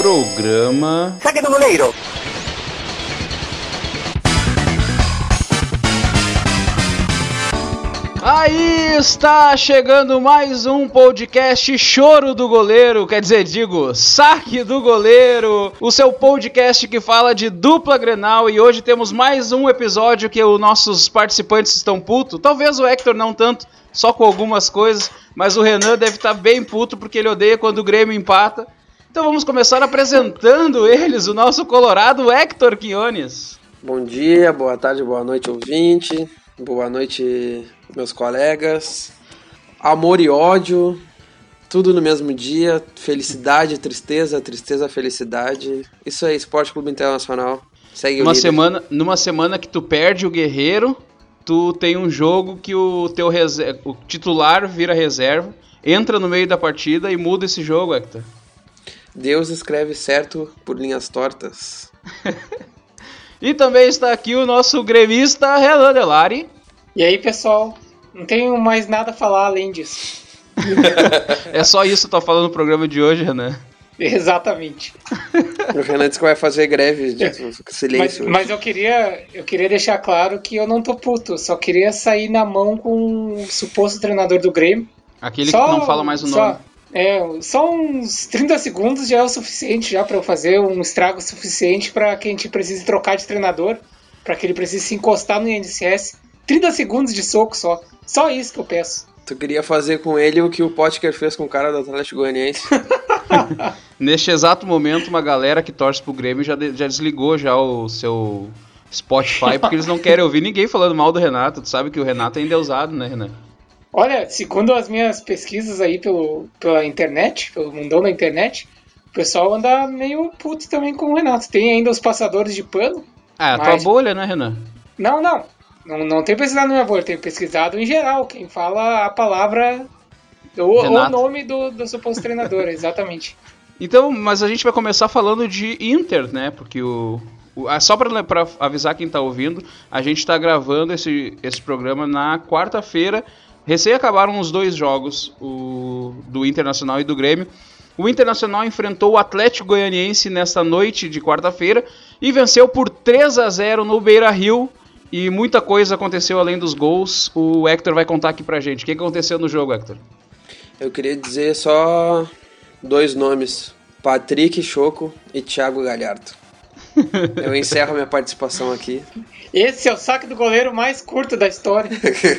Programa. Saque do goleiro! Aí está chegando mais um podcast Choro do Goleiro, quer dizer, digo, Saque do Goleiro, o seu podcast que fala de dupla Grenal e hoje temos mais um episódio que os nossos participantes estão putos, talvez o Hector não tanto, só com algumas coisas, mas o Renan deve estar bem puto porque ele odeia quando o Grêmio empata. Então vamos começar apresentando eles, o nosso colorado Hector Quiones. Bom dia, boa tarde, boa noite, ouvinte. Boa noite, meus colegas. Amor e ódio, tudo no mesmo dia. Felicidade, tristeza, tristeza, felicidade. Isso aí, Esporte Clube Internacional. Segue Numa o líder. semana, numa semana que tu perde o guerreiro, tu tem um jogo que o teu o titular vira reserva, entra no meio da partida e muda esse jogo, Hector. Deus escreve certo por linhas tortas. E também está aqui o nosso gremista Renan Delari. E aí, pessoal? Não tenho mais nada a falar além disso. É só isso que eu tô falando no programa de hoje, Renan. Exatamente. O Renan disse que vai fazer greve de Mas, silêncio. mas eu queria eu queria deixar claro que eu não tô puto. Só queria sair na mão com o suposto treinador do Grêmio. Aquele Só- que não fala mais o só- nome. É, só uns 30 segundos já é o suficiente já para eu fazer um estrago suficiente para que a gente precise trocar de treinador, para que ele precise se encostar no INSS. 30 segundos de soco só. Só isso que eu peço. Tu queria fazer com ele o que o Potker fez com o cara do Atlético Goianiense. Neste exato momento, uma galera que torce pro Grêmio já, de- já desligou já o seu Spotify, porque eles não querem ouvir ninguém falando mal do Renato. Tu sabe que o Renato é endeusado, né, Renan? Olha, segundo as minhas pesquisas aí pelo, pela internet, pelo mundão da internet, o pessoal anda meio puto também com o Renato. Tem ainda os passadores de pano. Ah, é a tua Mas- bolha, né, Renan? Não, não. Não, não tem pesquisado na minha bolha, tem pesquisado em geral. Quem fala a palavra. O, o nome do, do suposto treinador, exatamente. Então, mas a gente vai começar falando de Inter, né? Porque o. ah, só para avisar quem tá ouvindo, a gente tá gravando esse, esse programa na quarta-feira. Recém acabaram os dois jogos, o do Internacional e do Grêmio. O Internacional enfrentou o Atlético Goianiense nesta noite de quarta-feira e venceu por 3 a 0 no Beira Rio. E muita coisa aconteceu além dos gols. O Hector vai contar aqui pra gente. O que aconteceu no jogo, Hector? Eu queria dizer só dois nomes: Patrick Choco e Thiago Galhardo. Eu encerro minha participação aqui. Esse é o saque do goleiro mais curto da história.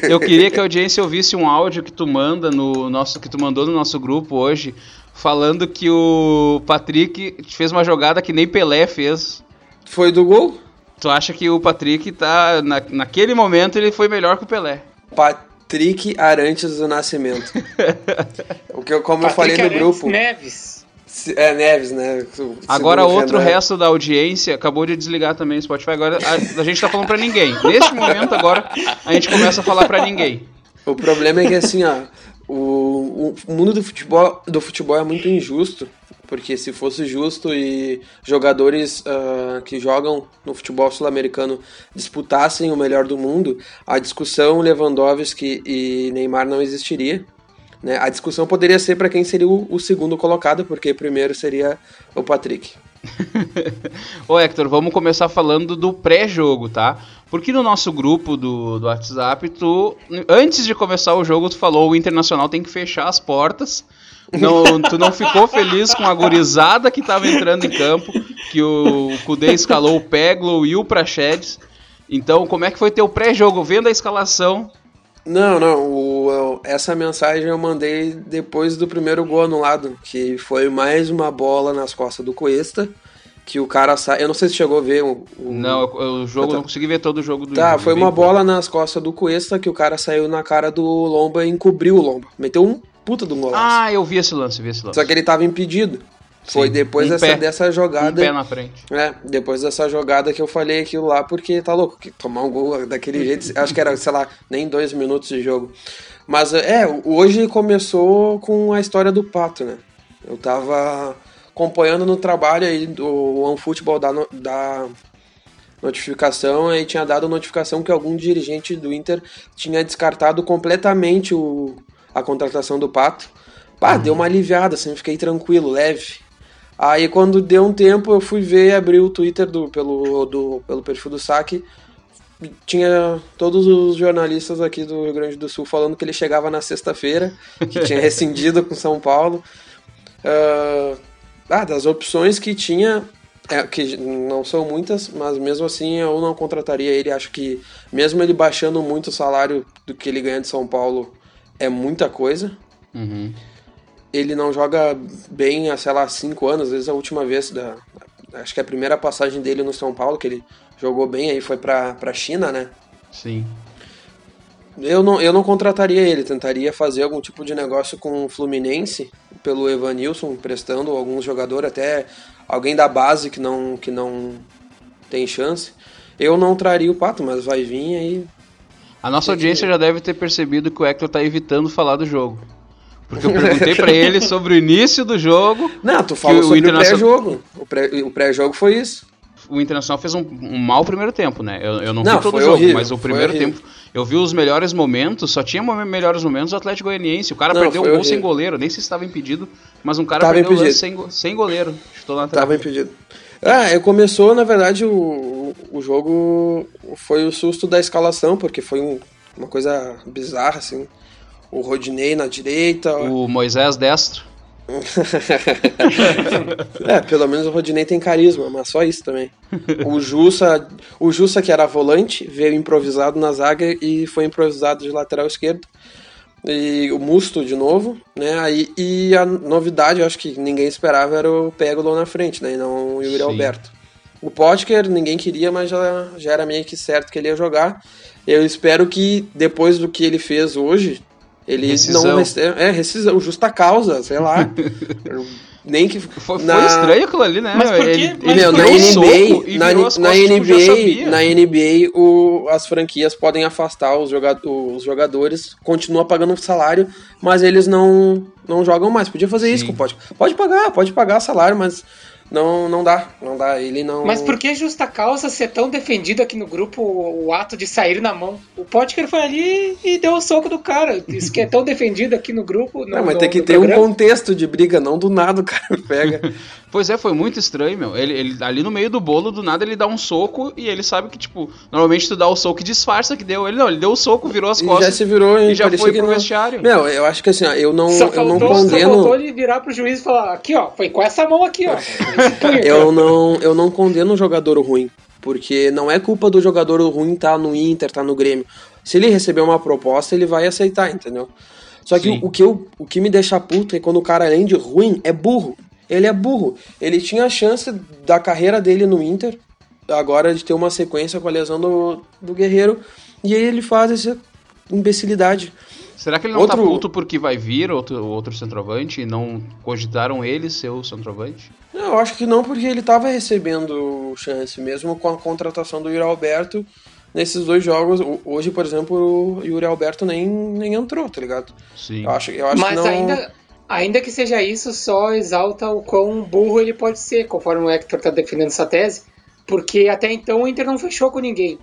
Eu queria que a audiência ouvisse um áudio que tu manda no nosso que tu mandou no nosso grupo hoje, falando que o Patrick fez uma jogada que nem Pelé fez. Foi do gol? Tu acha que o Patrick tá na, naquele momento ele foi melhor que o Pelé? Patrick Arantes do Nascimento. O que eu, como eu falei no Patrick Arantes grupo. Neves. É Neves, né? Segundo Agora outro Renan. resto da audiência acabou de desligar também o Spotify. Agora a, a gente tá falando pra ninguém. Neste momento agora a gente começa a falar pra ninguém. O problema é que assim, ó, o, o mundo do futebol, do futebol é muito injusto, porque se fosse justo e jogadores ah, que jogam no futebol sul-americano disputassem o melhor do mundo, a discussão Lewandowski e Neymar não existiria. Né? A discussão poderia ser para quem seria o, o segundo colocado, porque primeiro seria o Patrick. Ô Hector, vamos começar falando do pré-jogo, tá? Porque no nosso grupo do, do WhatsApp, tu, antes de começar o jogo, tu falou o Internacional tem que fechar as portas. Não, tu não ficou feliz com a gorizada que tava entrando em campo, que o, o Kudê escalou o Peglo e o Praxedes. Então, como é que foi teu pré-jogo? Vendo a escalação, Não, não. o- eu- essa mensagem eu mandei depois do primeiro gol anulado, que foi mais uma bola nas costas do Cuesta, que o cara sai. Eu não sei se chegou a ver o. o- não, eu- o jogo, Tá. não consegui ver todo o jogo do Tá, jogo, foi uma bola nas costas do Cuesta que o cara saiu na cara do Lomba e encobriu o Lomba. Meteu um puta do golaço. Ah, eu vi esse lance, vi esse lance. Só que ele tava impedido. Foi Sim, depois um dessa, pé. dessa Um jogada. pé na frente. É, depois dessa jogada que eu falei aquilo lá, porque tá louco, que tomar um gol daquele jeito, acho que era, sei lá, nem dois minutos de jogo. Mas é, hoje começou com a história do Pato, né? Eu tava acompanhando no trabalho aí do OneFootball da, no- da notificação, aí tinha dado notificação que algum dirigente do Inter tinha descartado completamente o, a contratação do Pato. Pá, deu uma aliviada, assim, fiquei tranquilo, leve. Aí quando deu um tempo eu fui ver e abri o Twitter do, pelo, do, pelo perfil do saque. Tinha todos os jornalistas aqui do Rio Grande do Sul falando que ele chegava na sexta-feira, que tinha rescindido com São Paulo. Uh, ah, das opções que tinha, é, que não são muitas, mas mesmo assim eu não contrataria ele. Acho que mesmo ele baixando muito o salário do que ele ganha de São Paulo, é muita coisa. Uhum. Ele não joga bem há, sei lá, cinco anos. Às vezes a última vez, da, acho que a primeira passagem dele no São Paulo, que ele jogou bem, aí foi pra, pra China, né? Sim. Eu não, eu não contrataria ele, tentaria fazer algum tipo de negócio com o Fluminense, pelo Evanilson, emprestando alguns jogadores, até alguém da base que não, que não tem chance. Eu não traria o Pato, mas vai vir aí. A nossa audiência já deve ter percebido que o Hector tá evitando falar do jogo. Porque eu perguntei para ele sobre o início do jogo. Não, tu falou sobre o pré-jogo. O pré-jogo pré foi isso. O Internacional fez um, um mau primeiro tempo, né? Eu, eu não, não vi todo o jogo, horrível, mas o primeiro tempo eu vi os melhores momentos, só tinha melhores momentos do Atlético Goianiense. O cara não, perdeu um gol horrível. sem goleiro, nem se estava impedido, mas um cara tava perdeu impedido. sem, sem goleiro. Estou na Tava impedido. Ah, começou, na verdade, o, o jogo foi o susto da escalação, porque foi um, uma coisa bizarra, assim. O Rodinei na direita. O Moisés destro. é, pelo menos o Rodinei tem carisma, mas só isso também. O Jussa, o Jussa que era volante, veio improvisado na zaga e foi improvisado de lateral esquerdo. E o Musto de novo, né? Aí, e a novidade, eu acho que ninguém esperava, era o Pegolo na frente, né? E não o Yuri Sim. Alberto. O Potker ninguém queria, mas já, já era meio que certo que ele ia jogar. Eu espero que depois do que ele fez hoje, ele rescisão. não é rescisão, justa causa, sei lá. Nem que foi, na... foi estranho aquilo ali, né? Mas por quê? Ele, Mas meu, na NBA, na, na NBA, na NBA, o, as franquias podem afastar os, jogadores, os jogadores, continua pagando salário, mas eles não não jogam mais. Podia fazer Sim. isso, pode. Pode pagar, pode pagar salário, mas não, não dá, não dá. Ele não. Mas por que justa causa ser tão defendido aqui no grupo o, ato de sair na mão? O Potker foi ali e deu o soco do cara. Isso que é tão defendido aqui no grupo. No, não, mas no, tem que ter programa. um contexto de briga, não do nada o cara pega. Pois é, foi muito estranho, meu. Ele, ele ali no meio do bolo, do nada ele dá um soco e ele sabe que, tipo, normalmente tu dá o soco e disfarça que deu. Ele não, ele deu o soco, virou as costas. E já se virou e já foi pro não... vestiário. Meu, eu acho que assim, eu não, só eu não condeno. Só faltou ele virar pro juiz e falar: aqui, ó, foi com essa mão aqui, ó. eu não, eu não condeno um jogador ruim, porque não é culpa do jogador ruim estar tá no Inter, estar tá no Grêmio. Se ele receber uma proposta, ele vai aceitar, entendeu? Só que o que, eu, o que me deixa puto é quando o cara, além de ruim, é burro. Ele é burro. Ele tinha a chance da carreira dele no Inter, agora de ter uma sequência com a lesão do, do Guerreiro, e aí ele faz essa imbecilidade. Será que ele não tá outro... tá puto porque vai vir outro, outro centroavante e não cogitaram ele ser o centroavante? Não, eu acho que não, porque ele tava recebendo chance, mesmo com a contratação do Yuri Alberto nesses dois jogos. Hoje, por exemplo, o Yuri Alberto nem, nem entrou, tá ligado? Sim. Eu acho, eu acho Mas que não... ainda, ainda que seja isso, só exalta o quão burro ele pode ser, conforme o Hector tá defendendo essa tese, porque até então o Inter não fechou com ninguém.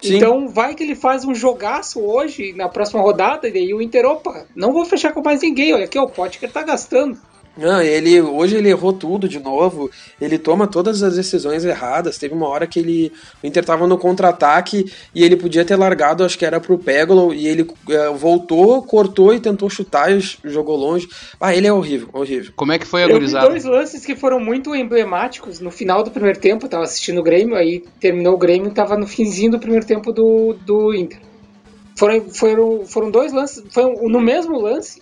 Sim. Então vai que ele faz um jogaço hoje, na próxima rodada, e daí o Inter, opa, não vou fechar com mais ninguém, olha aqui, o pote que ele tá gastando. Não, ele hoje ele errou tudo de novo. Ele toma todas as decisões erradas. Teve uma hora que ele o Inter tava no contra-ataque e ele podia ter largado, acho que era pro Pegolo e ele uh, voltou, cortou e tentou chutar e jogou longe. Ah, ele é horrível, horrível. Como é que foi a gurizada? dois lances que foram muito emblemáticos no final do primeiro tempo. Eu tava assistindo o Grêmio, aí terminou o Grêmio, tava no finzinho do primeiro tempo do, do Inter. Foram, foram, foram dois lances, foi no mesmo lance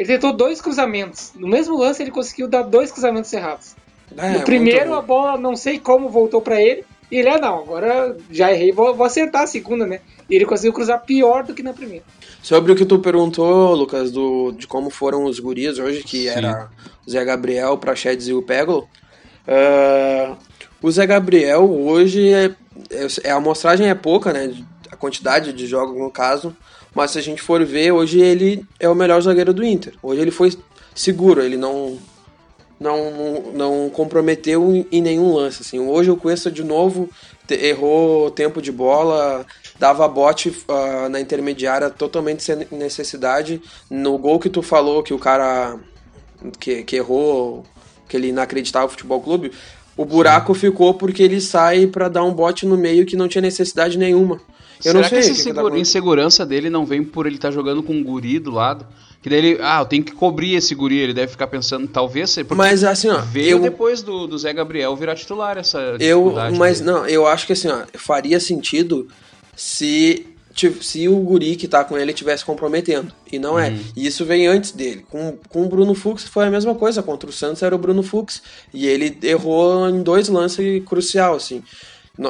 ele tentou dois cruzamentos. No mesmo lance, ele conseguiu dar dois cruzamentos errados. É, no primeiro, a bola, não sei como, voltou para ele. E ele, ah, não, agora já errei, vou, vou acertar a segunda, né? E ele conseguiu cruzar pior do que na primeira. Sobre o que tu perguntou, Lucas, do, de como foram os guris hoje, que Sim. era o Zé Gabriel, o Prachedes e o Peglo. Uh, o Zé Gabriel hoje, é, é, a amostragem é pouca, né? A quantidade de jogos, no caso. Mas se a gente for ver, hoje ele é o melhor zagueiro do Inter. Hoje ele foi seguro, ele não não, não comprometeu em nenhum lance. Assim. Hoje o Cuesta de novo errou tempo de bola, dava bote uh, na intermediária totalmente sem necessidade. No gol que tu falou que o cara que, que errou aquele inacreditável futebol clube, o buraco ficou porque ele sai para dar um bote no meio que não tinha necessidade nenhuma. Eu Será não sei que essa que segura, que insegurança dele não vem por ele estar tá jogando com um guri do lado? Que daí ele, ah, eu tenho que cobrir esse guri, ele deve ficar pensando, talvez ser. Mas assim, ó. Veio eu, depois do, do Zé Gabriel virar titular essa. Eu, mas dele. não, eu acho que assim, ó, faria sentido se se o guri que tá com ele estivesse comprometendo. E não é. Uhum. E isso vem antes dele. Com, com o Bruno Fux foi a mesma coisa. Contra o Santos era o Bruno Fux. E ele errou em dois lances crucial, assim.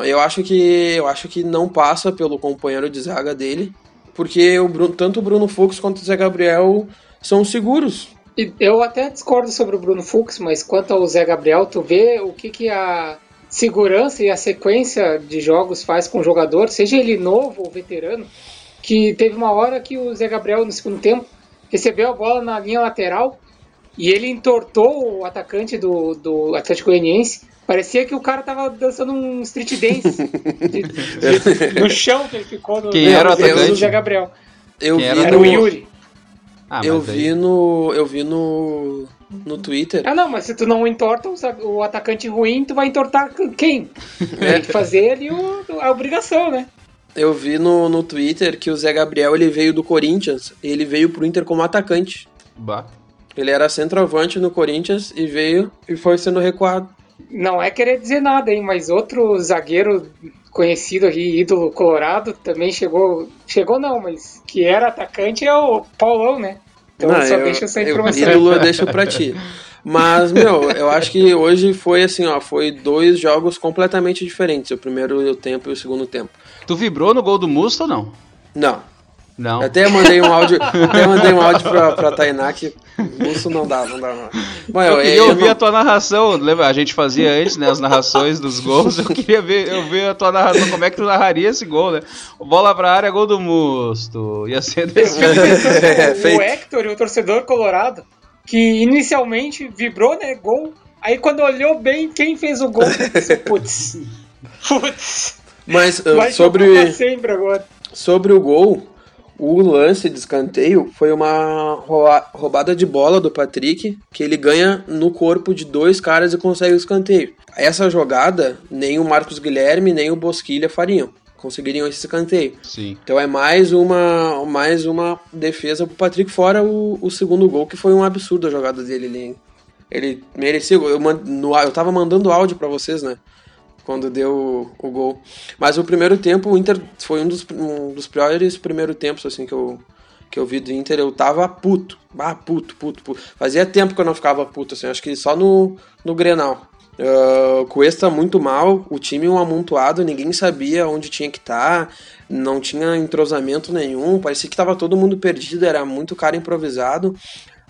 Eu acho que eu acho que não passa pelo companheiro de zaga dele, porque o Bruno, tanto o Bruno Fux quanto o Zé Gabriel são seguros. Eu até discordo sobre o Bruno Fux, mas quanto ao Zé Gabriel, tu vê o que, que a segurança e a sequência de jogos faz com o jogador, seja ele novo ou veterano, que teve uma hora que o Zé Gabriel, no segundo tempo, recebeu a bola na linha lateral e ele entortou o atacante do, do Atlético Goianiense. Parecia que o cara tava dançando um street dance de, de, no chão que ele ficou no, Quem era o atacante? do Zé Gabriel. Eu Quem vi era, no... o Yuri. Ah, eu vi no. Eu vi no no Twitter. Ah, não, mas se tu não entorta o atacante ruim, tu vai entortar quem? É. Tem que fazer ali o, a obrigação, né? Eu vi no, no Twitter que o Zé Gabriel ele veio do Corinthians, ele veio pro Inter como atacante. Bah. Ele era centroavante no Corinthians e veio e foi sendo recuado. Não é querer dizer nada, hein, mas outro zagueiro conhecido aqui, ídolo colorado, também chegou. Chegou não, mas que era atacante é o Paulão, né? Então não, só eu, deixa essa informação. Eu, ídolo eu deixo pra ti. Mas, meu, eu acho que hoje foi assim, ó, foi dois jogos completamente diferentes, o primeiro tempo e o segundo tempo. Tu vibrou no gol do Musto ou não? Não. Não. Até mandei um áudio, até mandei um áudio pra, pra Tainá que isso não dá, não dá. Não. Bom, eu, eu queria eu ouvir não... a tua narração, lembra? A gente fazia antes, né, as narrações dos gols. Eu queria ver, eu ver a tua narração, como é que tu narraria esse gol, né? Bola pra área, gol do Musto. Ia ser desse é, O Hector, o torcedor colorado, que inicialmente vibrou, né, gol. Aí quando olhou bem quem fez o gol, disse, putz, putz. Mas uh, sobre sobre o gol, o lance de escanteio foi uma roubada de bola do Patrick, que ele ganha no corpo de dois caras e consegue o escanteio. Essa jogada, nem o Marcos Guilherme nem o Bosquilha fariam. Conseguiriam esse escanteio. Sim. Então é mais uma, mais uma defesa pro Patrick, fora o, o segundo gol, que foi um absurdo a jogada dele ali. Ele merecia. Eu, no, eu tava mandando áudio para vocês, né? Quando deu o, gol. Mas o primeiro tempo, o Inter foi um dos, um dos piores primeiros tempos assim que eu, que eu vi do Inter. Eu tava puto. Ah, puto, puto, puto. Fazia tempo que eu não ficava puto, assim. Acho que só no, no Grenal. Uh, Cuesta muito mal, o time um amontoado, ninguém sabia onde tinha que estar, tá, não tinha entrosamento nenhum, parecia que estava todo mundo perdido, era muito cara improvisado.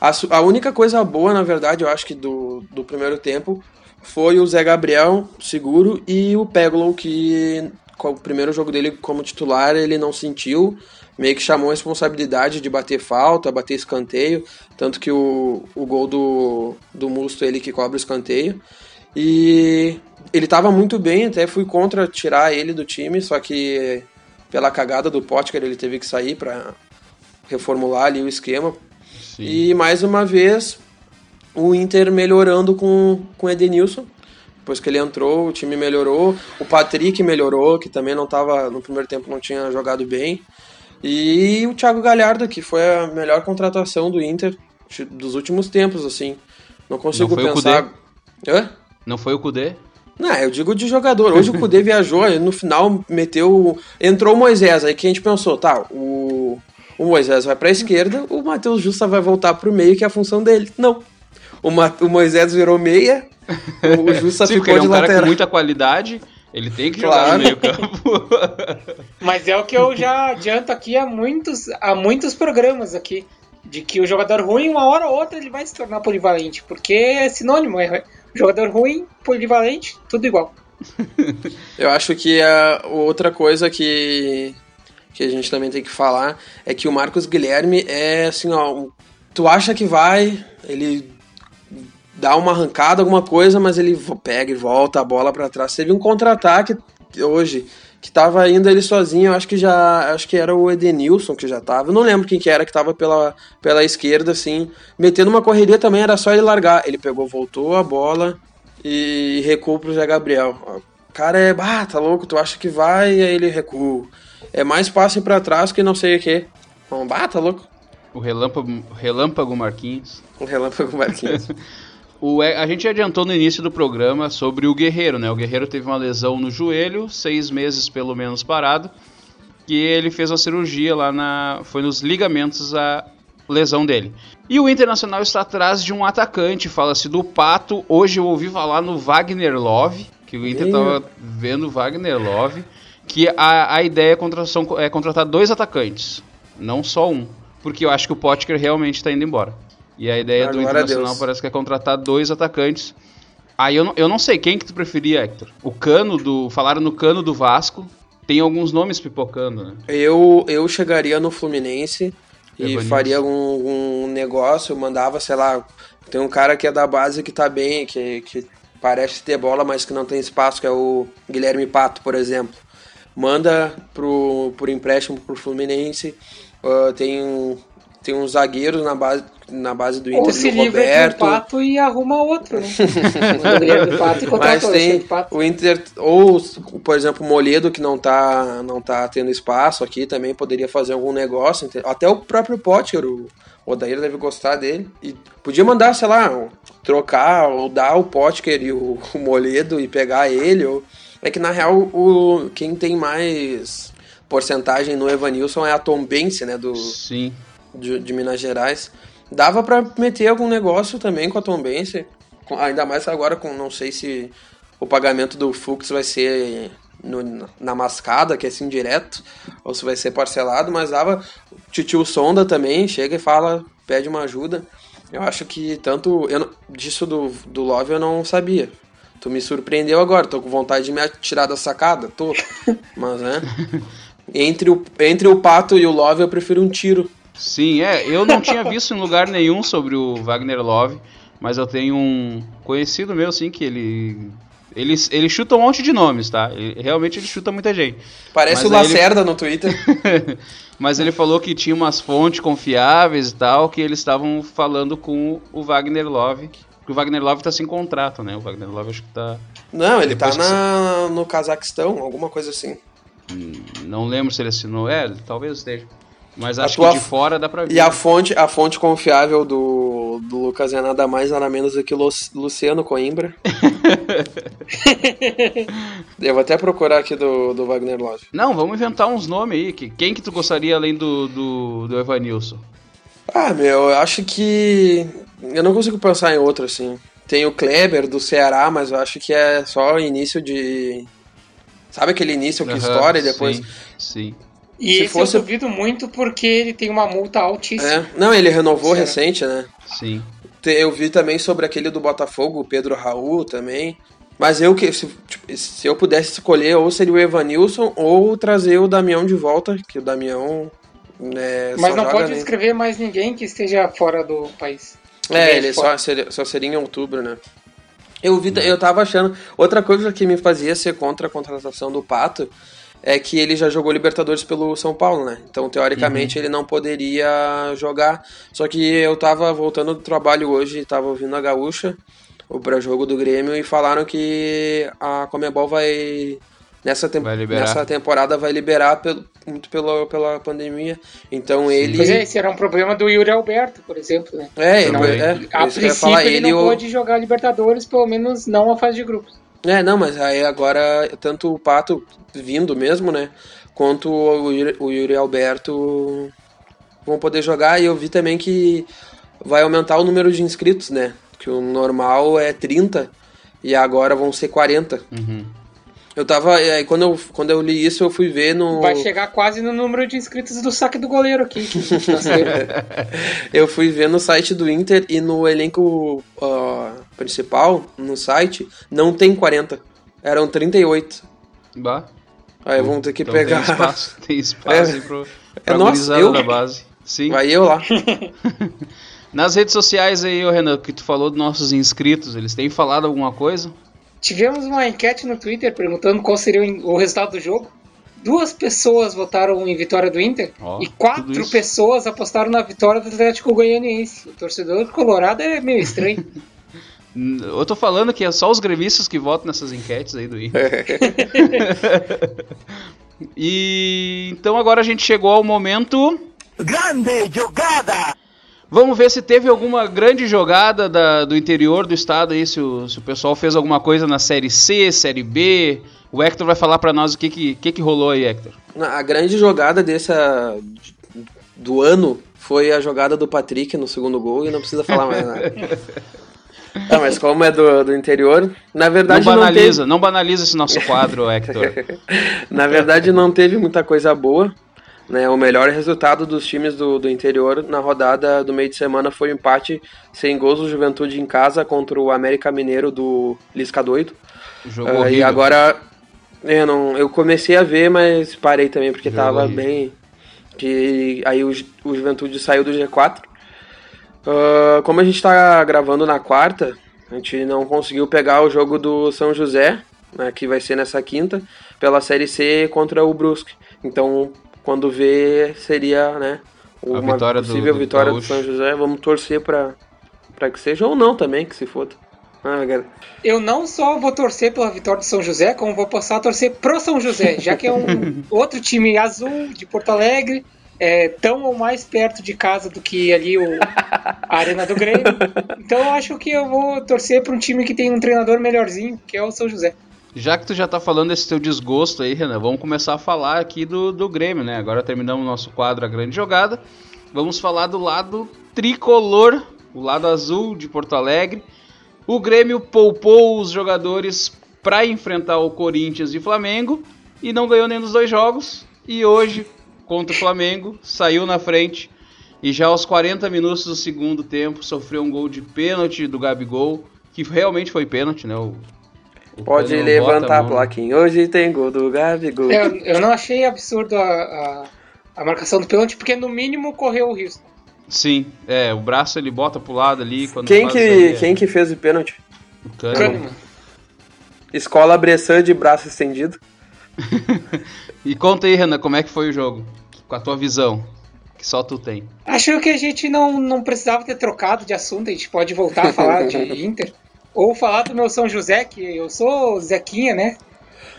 A, a, única coisa boa, na verdade, eu acho que do, do primeiro tempo foi o Zé Gabriel, seguro, e o Peglow, que o primeiro jogo dele como titular ele não sentiu, meio que chamou a responsabilidade de bater falta, bater escanteio, tanto que o, o gol do, do Musto ele que cobra o escanteio. E ele estava muito bem, até fui contra tirar ele do time, só que pela cagada do Potker ele teve que sair para reformular ali o esquema. Sim. E mais uma vez o Inter melhorando com, com o Edenilson. Depois que ele entrou, o time melhorou. O Patrick melhorou, que também não estava no primeiro tempo não tinha jogado bem. E o Thiago Galhardo, que foi a melhor contratação do Inter dos últimos tempos, assim. Não consigo não pensar. Não foi o Cudê? Não, eu digo de jogador. Hoje o Cudê viajou, no final meteu. Entrou o Moisés, aí que a gente pensou, tá, o, o Moisés vai pra esquerda, o Matheus Justa vai voltar pro meio, que é a função dele. Não. O, Ma o Moisés virou meia, o Justa Sim, ficou ele é um lateral. cara com muita qualidade. Ele tem que jogar claro. no meio campo. Mas é o que eu já adianto aqui há muitos, há muitos programas aqui. De que o jogador ruim, uma hora ou outra, ele vai se tornar polivalente. Porque é sinônimo. É jogador ruim, polivalente, tudo igual. eu acho que a outra coisa que, que a gente também tem que falar é que o Marcos Guilherme é assim, ó. Tu acha que vai, ele dá uma arrancada, alguma coisa, mas ele pega e volta a bola para trás. Teve um contra-ataque hoje que tava indo ele sozinho, eu acho que já, acho que era o Edenilson que já tava, eu não lembro quem que era que tava pela, pela esquerda, assim, metendo uma correria também, era só ele largar, ele pegou, voltou a bola e recuou pro Zé Gabriel. O cara é, ah, tá louco, tu acha que vai, e aí ele recua. É mais passe para trás que não sei o que. Então, bah, tá louco. O Relâmpago, Relâmpago Marquinhos. O Relâmpago Marquinhos. O, a gente adiantou no início do programa sobre o Guerreiro, né? O Guerreiro teve uma lesão no joelho, seis meses pelo menos parado, que ele fez a cirurgia lá na. Foi nos ligamentos a lesão dele. E o Internacional está atrás de um atacante, fala-se do Pato. Hoje eu ouvi falar no Wagner Love, que o Inter estava vendo o Wagner Love, que a, a ideia é, é contratar dois atacantes, não só um. Porque eu acho que o Potker realmente está indo embora. E a ideia Agora do Internacional parece que é contratar dois atacantes. Aí eu não, eu não sei quem que tu preferia, Hector. O Cano do. Falaram no Cano do Vasco. Tem alguns nomes pipocando, né? Eu, eu chegaria no Fluminense e faria algum, negócio, mandava, sei lá. Tem um cara que é da base que tá bem, que, que parece ter bola, mas que não tem espaço, que é o Guilherme Pato, por exemplo. Manda pro, por empréstimo pro Fluminense. Uh, tem tem uns zagueiros na base, na base do Inter, Ou se livra Roberto. de um pato e arruma outro, né? o pato e Mas tem o Inter, ou, por exemplo, o Moledo, que não tá, não tá tendo espaço aqui, também poderia fazer algum negócio. Até o próprio Potter, o Odair deve gostar dele. E podia mandar, sei lá, trocar ou dar o Potker e o, o Moledo e pegar ele. Ou... É que na real, o, quem tem mais porcentagem no Evanilson é a Tom Bense, né? Do, Sim de, de Minas Gerais. Dava para meter algum negócio também com a Tombense, ainda mais agora com não sei se o pagamento do Fux vai ser no, na mascada, que é assim direto, ou se vai ser parcelado, mas dava. Titio Sonda também chega e fala, pede uma ajuda. Eu acho que tanto. Eu, disso do, do Love eu não sabia. Tu me surpreendeu agora, tô com vontade de me tirar da sacada, tô. Mas né. Entre o, entre o Pato e o Love eu prefiro um tiro. Sim, é. Eu não tinha visto em lugar nenhum sobre o Wagner Love, mas eu tenho um conhecido meu, assim, que ele. Ele, ele chuta um monte de nomes, tá? Ele, realmente ele chuta muita gente. Parece mas o Lacerda ele... no Twitter. mas ele falou que tinha umas fontes confiáveis e tal, que eles estavam falando com o Wagner Love. Que o Wagner Love tá sem contrato, né? O Wagner Love acho que tá. Não, ele tá na, no Cazaquistão, alguma coisa assim. Hum, não lembro se ele assinou. É, talvez esteja. Mas acho tua... que de fora dá pra ver. E a fonte, a fonte confiável do, do Lucas é nada mais, nada menos do que Lu, Luciano Coimbra. Eu vou até procurar aqui do, do Wagner Love. Não, vamos inventar uns nomes aí. Quem que tu gostaria além do, do, do Evanilson? Ah, meu, eu acho que. Eu não consigo pensar em outro assim. Tem o Kleber do Ceará, mas eu acho que é só início de. Sabe aquele início que uhum, estoura e depois. Sim, sim. E se fosse... eu duvido muito porque ele tem uma multa altíssima. É. Não, ele renovou Será? recente, né? Sim. Eu vi também sobre aquele do Botafogo, o Pedro Raul também. Mas eu que se, tipo, se, eu pudesse escolher, ou seria o Evanilson ou trazer o Damião de volta, que o Damião. Né, Mas não pode escrever mais ninguém que esteja fora do país. É, ele só seria, só seria em outubro, né? Eu vi, eu tava achando. Outra coisa que me fazia ser contra a contratação do Pato é que ele já jogou Libertadores pelo São Paulo, né? Então, teoricamente, uhum. ele não poderia jogar. Só que eu tava voltando do trabalho hoje, tava ouvindo a Gaúcha, o pré-jogo do Grêmio, e falaram que a Comebol vai. Nessa, tem... vai nessa temporada vai liberar pelo... muito pela, pela pandemia. Então Sim. ele. Pois é, esse era um problema do Yuri Alberto, por exemplo, né? É, não, é, a princípio falar, ele, ele não pôde jogar Libertadores, pelo menos não a fase de grupos. É, não, mas aí agora tanto o Pato vindo mesmo, né? Quanto o Yuri, o Yuri Alberto vão poder jogar. E eu vi também que vai aumentar o número de inscritos, né? Que o normal é 30 e agora vão ser 40. Uhum. Eu tava. Aí quando eu, quando eu li isso, eu fui ver no. Vai chegar quase no número de inscritos do saque do goleiro aqui. eu fui ver no site do Inter e no elenco uh, principal, no site, não tem 40. Eram 38. Bah. Aí vamos ter que então pegar. Tem espaço, tem espaço é, pro, pra é nossa, eu, da base. Sim. Vai eu lá. Nas redes sociais aí, Renan, que tu falou dos nossos inscritos, eles têm falado alguma coisa? Tivemos uma enquete no Twitter perguntando qual seria o resultado do jogo. duas pessoas votaram em vitória do Inter Ó, e quatro pessoas apostaram na vitória do Atlético Goianiense. O torcedor colorado é meio estranho. Eu tô falando que é só os gremistas que votam nessas enquetes aí do Inter. e então agora a gente chegou ao momento. Grande jogada! Vamos ver se teve alguma grande jogada da- do interior do estado aí, se o, se o pessoal fez alguma coisa na série C, série B. O Hector vai falar pra nós o que que, que que rolou aí, Hector. A grande jogada dessa do ano foi a jogada do Patrick no segundo gol e não precisa falar mais nada. Ah, mas como é do, do interior, na Não verdade não, banaliza, teve, não banaliza esse nosso quadro, Hector. na verdade não teve muita coisa boa. Né, o melhor resultado dos times do, do interior na rodada do meio de semana foi o empate sem gols do Juventude em casa contra o América Mineiro do Lisca Doido. Jogo Ah, e agora eu não, eu comecei a ver, mas parei também porque Jogo tava horrível. bem que aí o, o Juventude saiu do G4. Ah, como a gente tá gravando na quarta, a gente não conseguiu pegar o jogo do São José, né, que vai ser nessa quinta, pela Série C contra o Brusque. Então, quando vê, seria, né, uma vitória do- possível do vitória do. São José. Vamos torcer pra, pra que seja, ou não também, que se foda. Ah. Eu não só vou torcer pela vitória do São José, como vou passar a torcer pro São José, já que é um outro time azul de Porto Alegre, é, tão ou mais perto de casa do que ali o, a Arena do Grêmio. Então eu acho que eu vou torcer para um time que tem um treinador melhorzinho, que é o São José. Já que tu já tá falando desse teu desgosto aí, Renan, vamos começar a falar aqui do, do Grêmio, né? Agora terminamos nosso quadro A Grande Jogada. Vamos falar do lado tricolor, o lado azul de Porto Alegre. O Grêmio poupou os jogadores para enfrentar o Corinthians e Flamengo e não ganhou nenhum dos dois jogos. E hoje, contra o Flamengo, saiu na frente e já aos 40 minutos do segundo tempo sofreu um gol de pênalti do Gabigol, que realmente foi pênalti, né? O Pode levantar a mão. plaquinha. Hoje tem gol do Gabigol. Eu, eu não achei absurdo a, a, a marcação do pênalti, porque no mínimo correu o risco. Sim, é, o braço ele bota pro lado ali quando Quem que, aí, é quem que fez o pênalti? o. Kahneman. Escola Bressan de braço estendido. E conta aí, Renan, como é que foi o jogo? Com a tua visão, que só tu tem. Acho que a gente não, não precisava ter trocado de assunto, a gente pode voltar a falar de Inter. Ou falar do meu São José, que eu sou Zequinha, né?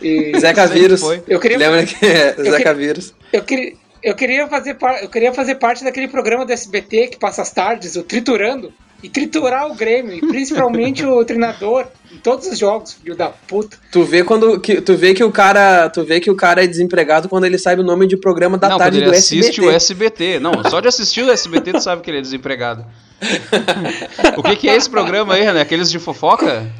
E Zeca Vírus. eu queria, Lembra que é Zeca Vírus? eu queria, eu queria fazer par- eu queria fazer parte daquele programa do SBT que passa as tardes, o Triturando, e triturar o Grêmio, e principalmente o treinador, em todos os jogos, filho da puta. Tu vê quando que tu vê que o cara, tu vê que o cara é desempregado quando ele sabe o nome de programa da não, tarde quando ele do assiste SBT. o SBT. Não, só de assistir o SBT tu sabe que ele é desempregado. o que, que é esse programa aí, Renan? Aqueles de fofoca?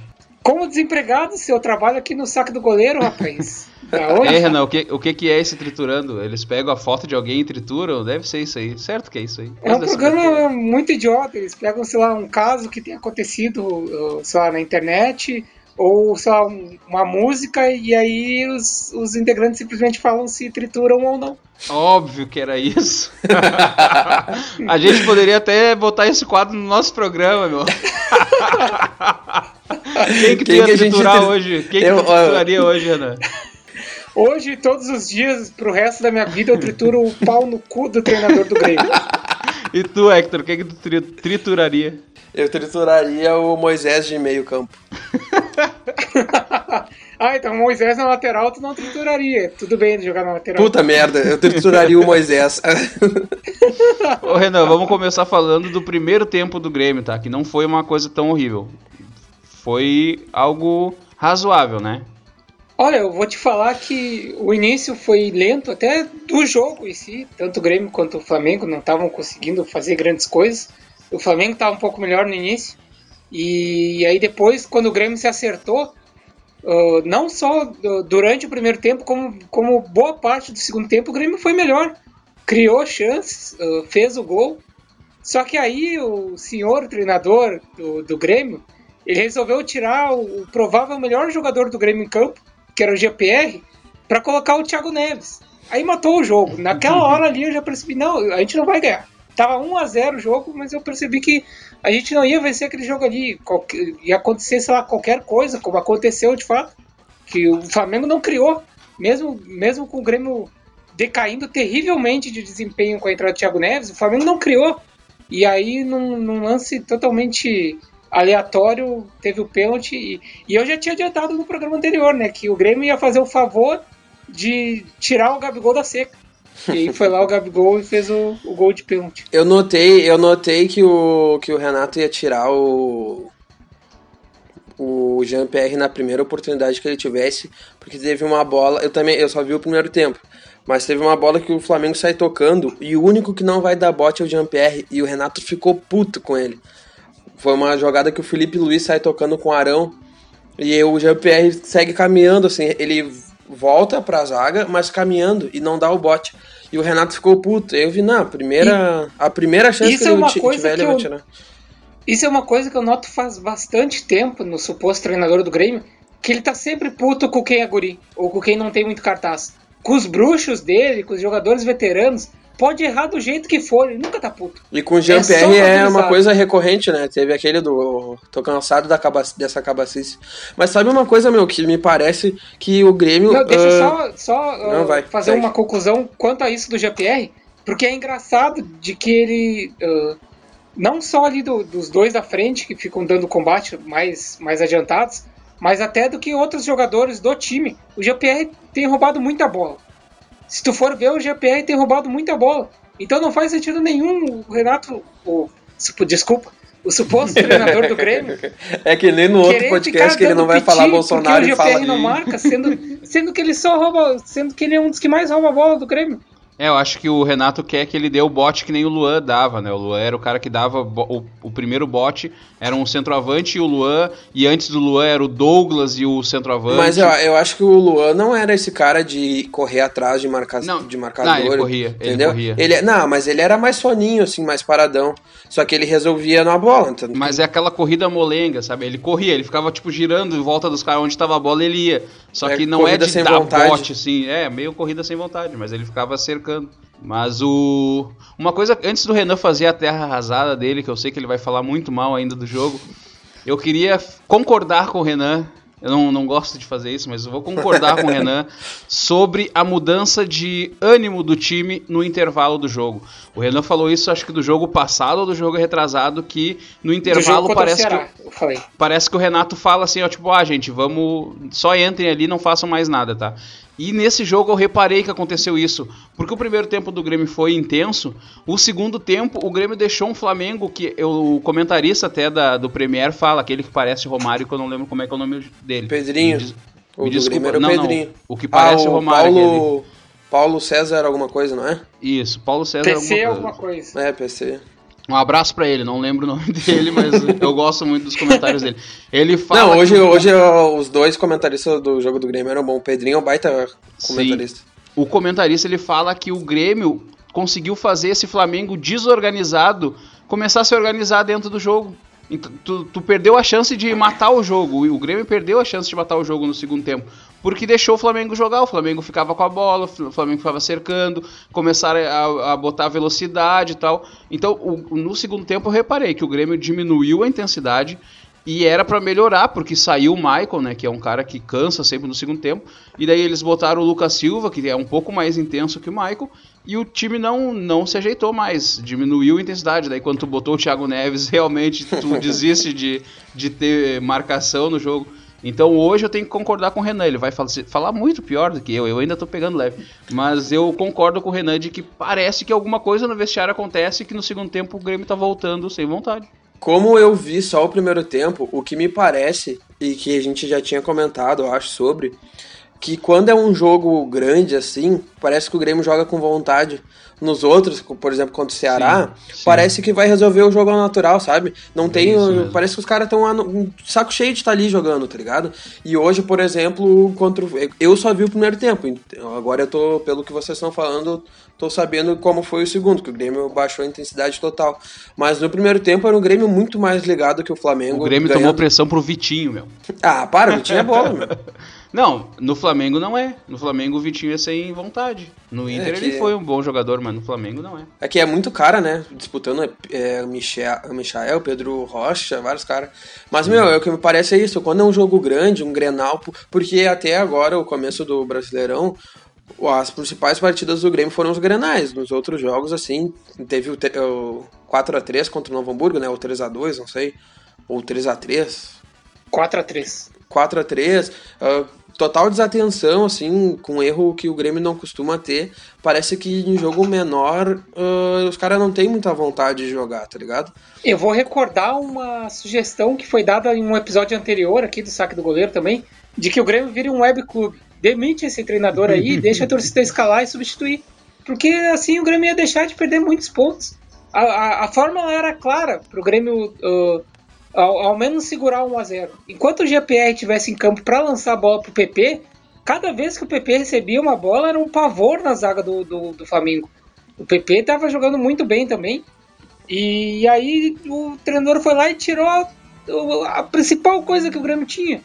Como desempregado, se eu trabalho aqui no saco do goleiro, rapaz. Ei, onde? Renan, o que, o que, que é esse triturando? Eles pegam a foto de alguém e trituram? Deve ser isso aí. Certo que é isso aí. É um programa muito idiota. Eles pegam, sei lá, um caso que tem acontecido, uh, sei lá, na internet, ou, sei lá, um- uma música, e aí os, os integrantes simplesmente falam se trituram ou não. Óbvio que era isso. a gente poderia até botar esse quadro no nosso programa, meu. Quem que tu Quem ia que gente triturar tri- hoje? Quem Eu, que trituraria hoje, Renan? Hoje, todos os dias, pro resto da minha vida, eu trituro o pau no cu do treinador do Grêmio. E tu, Hector, quem que tu tri- trituraria? Eu trituraria o Moisés de meio campo. ah, então Moisés na lateral tu não trituraria. Tudo bem ele jogar na lateral. Puta merda, eu trituraria o Moisés. Ô, Renan, vamos começar falando do primeiro tempo do Grêmio, tá? Que não foi uma coisa tão horrível. Foi algo razoável, né? Olha, eu vou te falar que o início foi lento até do jogo em si. Tanto o Grêmio quanto o Flamengo não estavam conseguindo fazer grandes coisas. O Flamengo estava um pouco melhor no início. E aí depois, quando o Grêmio se acertou, uh, não só durante o primeiro tempo, como, como boa parte do segundo tempo, o Grêmio foi melhor. Criou chances, uh, fez o gol. Só que aí o senhor treinador do, do Grêmio, ele resolveu tirar o, o provável melhor jogador do Grêmio em campo, que era o GPR, para colocar o Thiago Neves. Aí matou o jogo. Naquela hora ali eu já percebi, não, a gente não vai ganhar. Tava 1 a 0 o jogo, mas eu percebi que a gente não ia vencer aquele jogo ali. Qualquer- ia acontecer, sei lá, qualquer coisa, como aconteceu de fato. Que o Flamengo não criou mesmo, mesmo com o Grêmio decaindo terrivelmente de desempenho com a entrada do Thiago Neves, o Flamengo não criou. E aí, num, num lance totalmente aleatório, teve o pênalti. E, e, eu já tinha adiantado no programa anterior, né? Que o Grêmio ia fazer o favor de tirar o Gabigol da seca. E aí foi lá o Gabigol e fez o, o gol de pênalti. Eu notei, eu notei que o, que o Renato ia tirar o, o Jean-Pierre na primeira oportunidade que ele tivesse, porque teve uma bola, eu também, eu só vi o primeiro tempo, mas teve uma bola que o Flamengo sai tocando e o único que não vai dar bote é o Jean-Pierre e o Renato ficou puto com ele. Foi uma jogada que o Felipe Luiz sai tocando com o Arão e o Jean-Pierre segue caminhando assim, ele volta pra zaga, mas caminhando e não dá o bote. E o Renato ficou puto. Eu vi, não, a primeira, e, a primeira chance que é ele tiver, ele vai tirar. Isso é uma coisa que eu noto faz bastante tempo no suposto treinador do Grêmio, que ele tá sempre puto com quem é guri, ou com quem não tem muito cartaz. Com os bruxos dele, com os jogadores veteranos, pode errar do jeito que for, ele nunca tá puto. E com o Jean-Pierre é, é, uma coisa recorrente, né? Teve aquele do. tô cansado da cabac dessa cabacice. Mas sabe uma coisa, meu, que me parece que o Grêmio. Não, deixa uh... só, só uh, Não, fazer uma conclusão quanto a isso do Jean-Pierre, porque é engraçado de que ele. Uh, não só ali do, dos dois da frente que ficam dando combate mais, mais adiantados, mas até do que outros jogadores do time. O GPR tem roubado muita bola. Se tu for ver, o GPR tem roubado muita bola. Então não faz sentido nenhum o Renato. O, desculpa. O suposto treinador do Grêmio. É que nem no outro podcast que ele não vai falar Bolsonaro e fala. O GPR não marca, sendo, sendo que ele só rouba. Sendo que ele é um dos que mais rouba a bola do Grêmio. É, eu acho que o Renato quer que ele dê o bote que nem o Luan dava, né? O Luan era o cara que dava o, o primeiro bote, era um centroavante e o Luan, e antes do Luan era o Douglas e o centroavante. Mas eu, eu acho que o Luan não era esse cara de correr atrás de, marca, não, de marcador. Não, ele corria, entendeu? ele corria. Ele, não, mas ele era mais soninho, assim, mais paradão. Só que ele resolvia na bola. Entendeu? Mas é aquela corrida molenga, sabe? Ele corria, ele ficava, tipo, girando em volta dos caras onde estava a bola, ele ia. Só é que não é de dar vontade. bote, assim. É, meio corrida sem vontade, mas ele ficava cercando. Mas o. Uma coisa, antes do Renan fazer a terra arrasada dele, que eu sei que ele vai falar muito mal ainda do jogo, eu queria concordar com o Renan. Eu não, não gosto de fazer isso, mas eu vou concordar com o Renan sobre a mudança de ânimo do time no intervalo do jogo. O Renan falou isso, acho que do jogo passado ou do jogo retrasado, que no intervalo parece que, parece que o Renato fala assim, ó, tipo, ah, gente, vamos. Só entrem ali não façam mais nada, tá? E nesse jogo eu reparei que aconteceu isso, porque o primeiro tempo do Grêmio foi intenso, o segundo tempo o Grêmio deixou um Flamengo que eu, o comentarista até da, do Premier fala, aquele que parece Romário, que eu não lembro como é que é o nome dele. Pedrinho. Me, me desculpa, não, Pedrinho. não, o que parece ah, o Romário. Paulo, Paulo César alguma coisa, não é? Isso, Paulo César PC alguma coisa. alguma coisa. É, PC. Um abraço para ele, não lembro o nome dele, mas eu gosto muito dos comentários dele. Ele fala. Não, hoje, que... hoje os dois comentaristas do jogo do Grêmio eram bom. O Pedrinho é um baita comentarista. Sim. O comentarista ele fala que o Grêmio conseguiu fazer esse Flamengo desorganizado começar a se organizar dentro do jogo. Então, tu, tu, perdeu a chance de matar o jogo. O Grêmio perdeu a chance de matar o jogo no segundo tempo. Porque deixou o Flamengo jogar. O Flamengo ficava com a bola, o Flamengo ficava cercando, começaram a, a botar velocidade e tal. Então, o, no segundo tempo, eu reparei que o Grêmio diminuiu a intensidade. E era para melhorar, porque saiu o Michael, né, que é um cara que cansa sempre no segundo tempo. E daí eles botaram o Lucas Silva, que é um pouco mais intenso que o Michael, e o time não, não se ajeitou mais, diminuiu a intensidade. Daí quando tu botou o Thiago Neves, realmente tu desiste de, de ter marcação no jogo. Então hoje eu tenho que concordar com o Renan, ele vai falar, falar muito pior do que eu, eu ainda tô pegando leve. Mas eu concordo com o Renan de que parece que alguma coisa no vestiário acontece que no segundo tempo o Grêmio tá voltando sem vontade. Como eu vi só o primeiro tempo, o que me parece, e que a gente já tinha comentado, eu acho, sobre, que quando é um jogo grande assim, parece que o Grêmio joga com vontade. Nos outros, por exemplo, contra o Ceará, sim, sim. parece que vai resolver o jogo ao natural, sabe? Não tem. parece que os caras estão um saco cheio de estar tá ali jogando, tá ligado? E hoje, por exemplo, contra eu só vi o primeiro tempo. Agora eu tô, pelo que vocês estão falando, tô sabendo como foi o segundo, que o Grêmio baixou a intensidade total. Mas no primeiro tempo era um Grêmio muito mais ligado que o Flamengo. O Grêmio ganhando... tomou pressão pro Vitinho, meu. Ah, para, o Vitinho é bola, meu. Não, no Flamengo não é. No Flamengo o Vitinho é sem vontade. No Inter que- ele foi um bom jogador, mas no Flamengo não é. É que é muito cara, né? Disputando é, o Michel, o Michael, Pedro Rocha, vários caras. Mas, meu, é o que me parece é isso. Quando é um jogo grande, um Grenal, po- porque até agora, o começo do Brasileirão, as principais partidas do Grêmio foram os Grenais. Nos outros jogos, assim, teve o, o 4x3 contra o Novo Hamburgo, né? Ou 3x2, não sei. Ou 3x3. 4x3. 4 a 3 ah, total desatenção, assim, com erro que o Grêmio não costuma ter. Parece que em jogo menor ah, os caras não têm muita vontade de jogar, tá ligado? Eu vou recordar uma sugestão que foi dada em um episódio anterior aqui do Saque do Goleiro também, de que o Grêmio vire um web clube. Demite esse treinador aí, deixa a torcida escalar e substituir. Porque assim o Grêmio ia deixar de perder muitos pontos. A, a, a fórmula era clara pro Grêmio ah, ao, ao menos segurar 1 a 0 Enquanto o GPR estivesse em campo para lançar a bola pro PP, cada vez que o PP recebia uma bola era um pavor na zaga do, do, do Flamengo. O PP estava jogando muito bem também. E aí o treinador foi lá e tirou a, a principal coisa que o Grêmio tinha.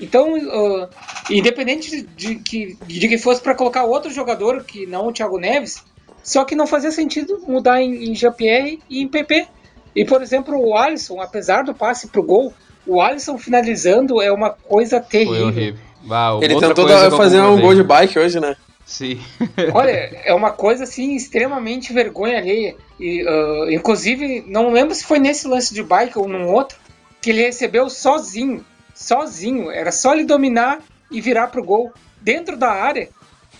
Então, uh, independente de, de que, de que fosse para colocar outro jogador que não o Thiago Neves, só que não fazia sentido mudar em, em Jean-Pierre e em PP. E, por exemplo, o Alisson, apesar do passe pro gol, o Alisson finalizando é uma coisa Foi terrível. horrível. Ah, Ele tentou fazer um gol de bike hoje, né? Sim. Olha, é uma coisa assim extremamente vergonha alheia. E, ah, inclusive, não lembro se foi nesse lance de bike ou num outro, que ele recebeu sozinho. Sozinho. Era só ele dominar e virar pro gol dentro da área.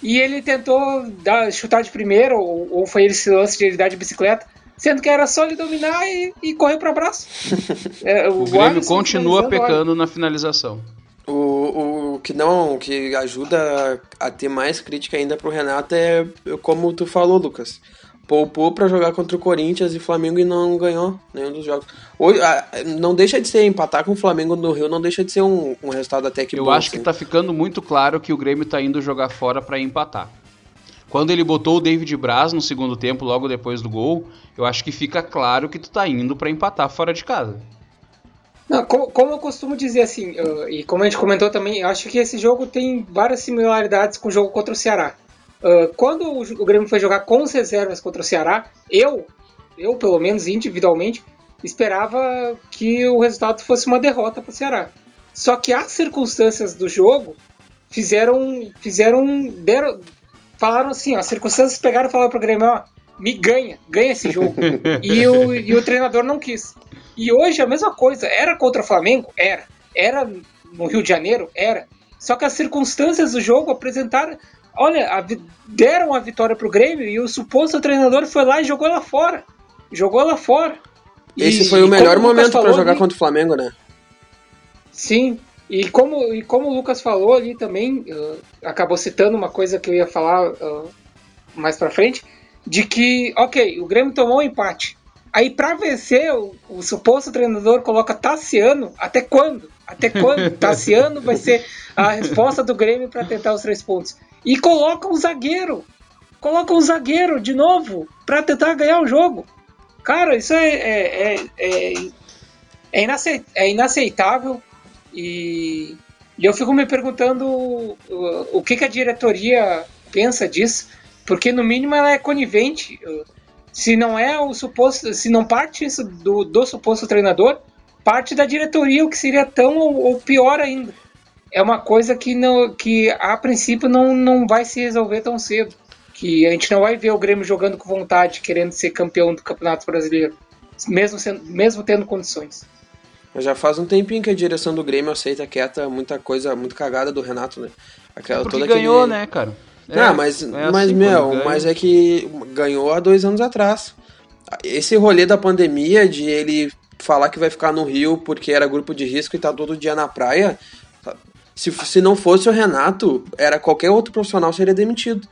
E ele tentou dar, chutar de primeira, ou, ou foi esse lance de ele dar de bicicleta, sendo que era só ele dominar e, e correr pro abraço. É, O Grêmio Alisson continua finalizando, olha, pecando na finalização. O, o que não, que ajuda a ter mais crítica ainda pro Renato é como tu falou, Lucas. Poupou pra jogar contra o Corinthians e Flamengo e não ganhou nenhum dos jogos. Hoje, não deixa de ser empatar com o Flamengo no Rio, não deixa de ser um, um resultado até que Eu bom. acho que assim. tá ficando muito claro que o Grêmio tá indo jogar fora pra empatar. Quando ele botou o David Braz no segundo tempo, logo depois do gol, eu acho que fica claro que tu tá indo pra empatar fora de casa. Não, co- como eu costumo dizer assim, e como a gente comentou também, eu acho que esse jogo tem várias similaridades com o jogo contra o Ceará. Uh, quando o, o Grêmio foi jogar com as reservas contra o Ceará, eu, eu pelo menos individualmente, esperava que o resultado fosse uma derrota para o Ceará. Só que as circunstâncias do jogo fizeram, fizeram, deram, falaram assim, ó, as circunstâncias pegaram e falaram pro Grêmio, ó, me ganha, ganha esse jogo. e, o, e o treinador não quis. E hoje a mesma coisa. Era contra o Flamengo? Era. Era no Rio de Janeiro? Era. Só que as circunstâncias do jogo apresentaram. Olha, a deram a vitória pro Grêmio e o suposto treinador foi lá e jogou lá fora. Jogou lá fora. E- Esse foi e o melhor momento pra falou jogar ali- contra o Flamengo, né? Sim, e como, e como o Lucas falou ali também, uh, acabou citando uma coisa que eu ia falar uh, mais pra frente, de que, ok, o Grêmio tomou um empate. Aí pra vencer, o, o suposto treinador coloca Tassiano, até quando? Até quando? Tassiano vai ser a resposta do Grêmio pra tentar os três pontos. E coloca um zagueiro, coloca um zagueiro de novo pra tentar ganhar o jogo. Cara, isso é, é, é, é, é é inaceitável. E, e eu fico me perguntando uh, o que, que a diretoria pensa disso, porque no mínimo ela é conivente. Se não é o suposto, se não parte isso do, do suposto treinador, parte da diretoria, o que seria tão ou, ou pior ainda. É uma coisa que, não, que a princípio não, não vai se resolver tão cedo. Que a gente não vai ver o Grêmio jogando com vontade, querendo ser campeão do Campeonato Brasileiro, mesmo, sendo, mesmo tendo condições. Mas já faz um tempinho que a direção do Grêmio aceita quieta muita coisa, muito cagada do Renato, né? Aquela, Porque todo ganhou, aquele- né, cara? Não, É, mas, é mas assim, meu, mas é que ganhou há dois anos atrás. Esse rolê da pandemia, de ele falar que vai ficar no Rio porque era grupo de risco e tá todo dia na praia, se, se não fosse o Renato, era qualquer outro profissional seria demitido.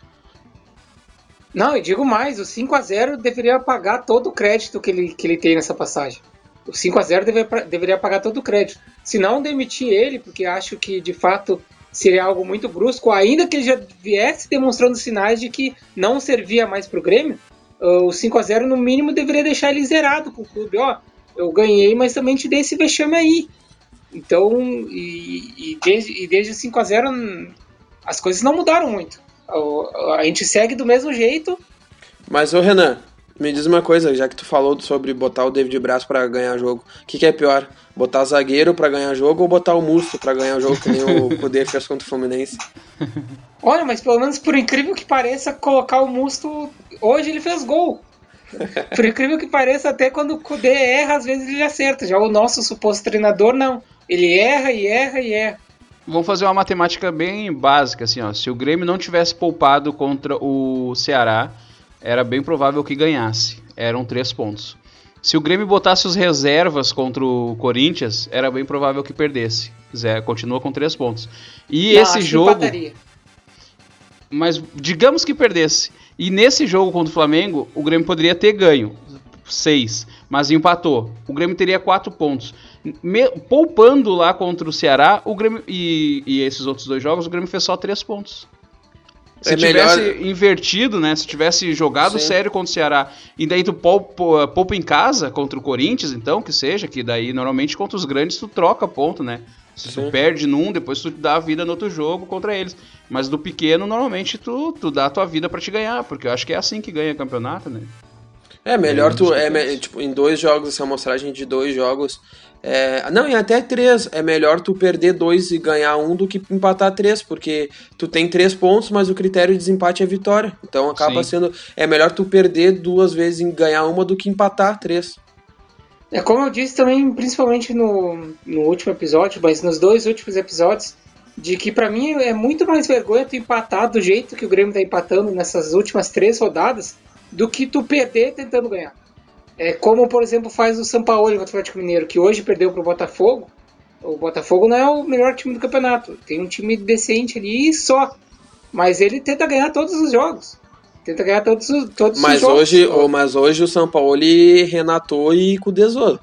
Não, e digo mais, o 5 a 0 deveria pagar todo o crédito que ele, que ele tem nessa passagem. O 5 a 0 deveria, deveria pagar todo o crédito. Se não demitir ele, porque acho que de fato seria algo muito brusco, ainda que ele já viesse demonstrando sinais de que não servia mais pro Grêmio, uh, o 5 a 0 no mínimo deveria deixar ele zerado com o clube. Ó, eu ganhei, mas também te dei esse vexame aí. Então, e, e desde, e desde 5 a 0 as coisas não mudaram muito. A, gente segue do mesmo jeito. Mas, ô Renan, me diz uma coisa, já que tu falou sobre botar o David Braz para ganhar jogo, o que, que, é pior? Botar zagueiro para ganhar jogo ou botar o Musto para ganhar jogo, que nem o Kudê fez contra o Fluminense? Olha, mas pelo menos por incrível que pareça, colocar o Musto. Hoje ele fez gol. Por incrível que pareça, até quando o Kudê erra, às vezes ele acerta. Já o nosso suposto treinador, não. Ele erra e erra e erra. Vamos fazer uma matemática bem básica, assim, ó. Se o Grêmio não tivesse poupado contra o Ceará, era bem provável que ganhasse. Eram três pontos. Se o Grêmio botasse os reservas contra o Corinthians, era bem provável que perdesse. Zé, continua com três pontos. E não, esse jogo. Empataria. Mas digamos que perdesse. E nesse jogo contra o Flamengo, o Grêmio poderia ter ganho. seis, mas empatou. O Grêmio teria quatro pontos. Me, poupando lá contra o Ceará, o Grêmio e, e esses outros dois jogos, o Grêmio fez só três pontos. Se é tivesse melhor... invertido, né? Se tivesse jogado Sim. sério contra o Ceará e daí tu poupa, poupa em casa contra o Corinthians, então, que seja, que daí normalmente contra os grandes tu troca ponto, né? Se Sim. tu perde num, depois tu dá a vida no outro jogo contra eles. Mas do pequeno, normalmente tu, tu dá a tua vida para te ganhar, porque eu acho que é assim que ganha campeonato, né? É, melhor tu. É, tipo, em dois jogos, essa amostragem de dois jogos, é, não, e até três. É melhor tu perder dois e ganhar um do que empatar três, porque tu tem três pontos, mas o critério de desempate é vitória. Então acaba Sim. sendo. É melhor tu perder duas vezes e ganhar uma do que empatar três. É como eu disse também, principalmente no, no último episódio, mas nos dois últimos episódios, de que para mim é muito mais vergonha tu empatar do jeito que o Grêmio tá empatando nessas últimas três rodadas do que tu perder tentando ganhar. É como, por exemplo, faz o São Paulo contra o Atlético Mineiro, que hoje perdeu para o Botafogo. O Botafogo não é o melhor time do campeonato. Tem um time decente ali só. Mas ele tenta ganhar todos os jogos. Tenta ganhar todos, todos mas os jogos. Hoje, mas hoje o São Paulo renatou e com o.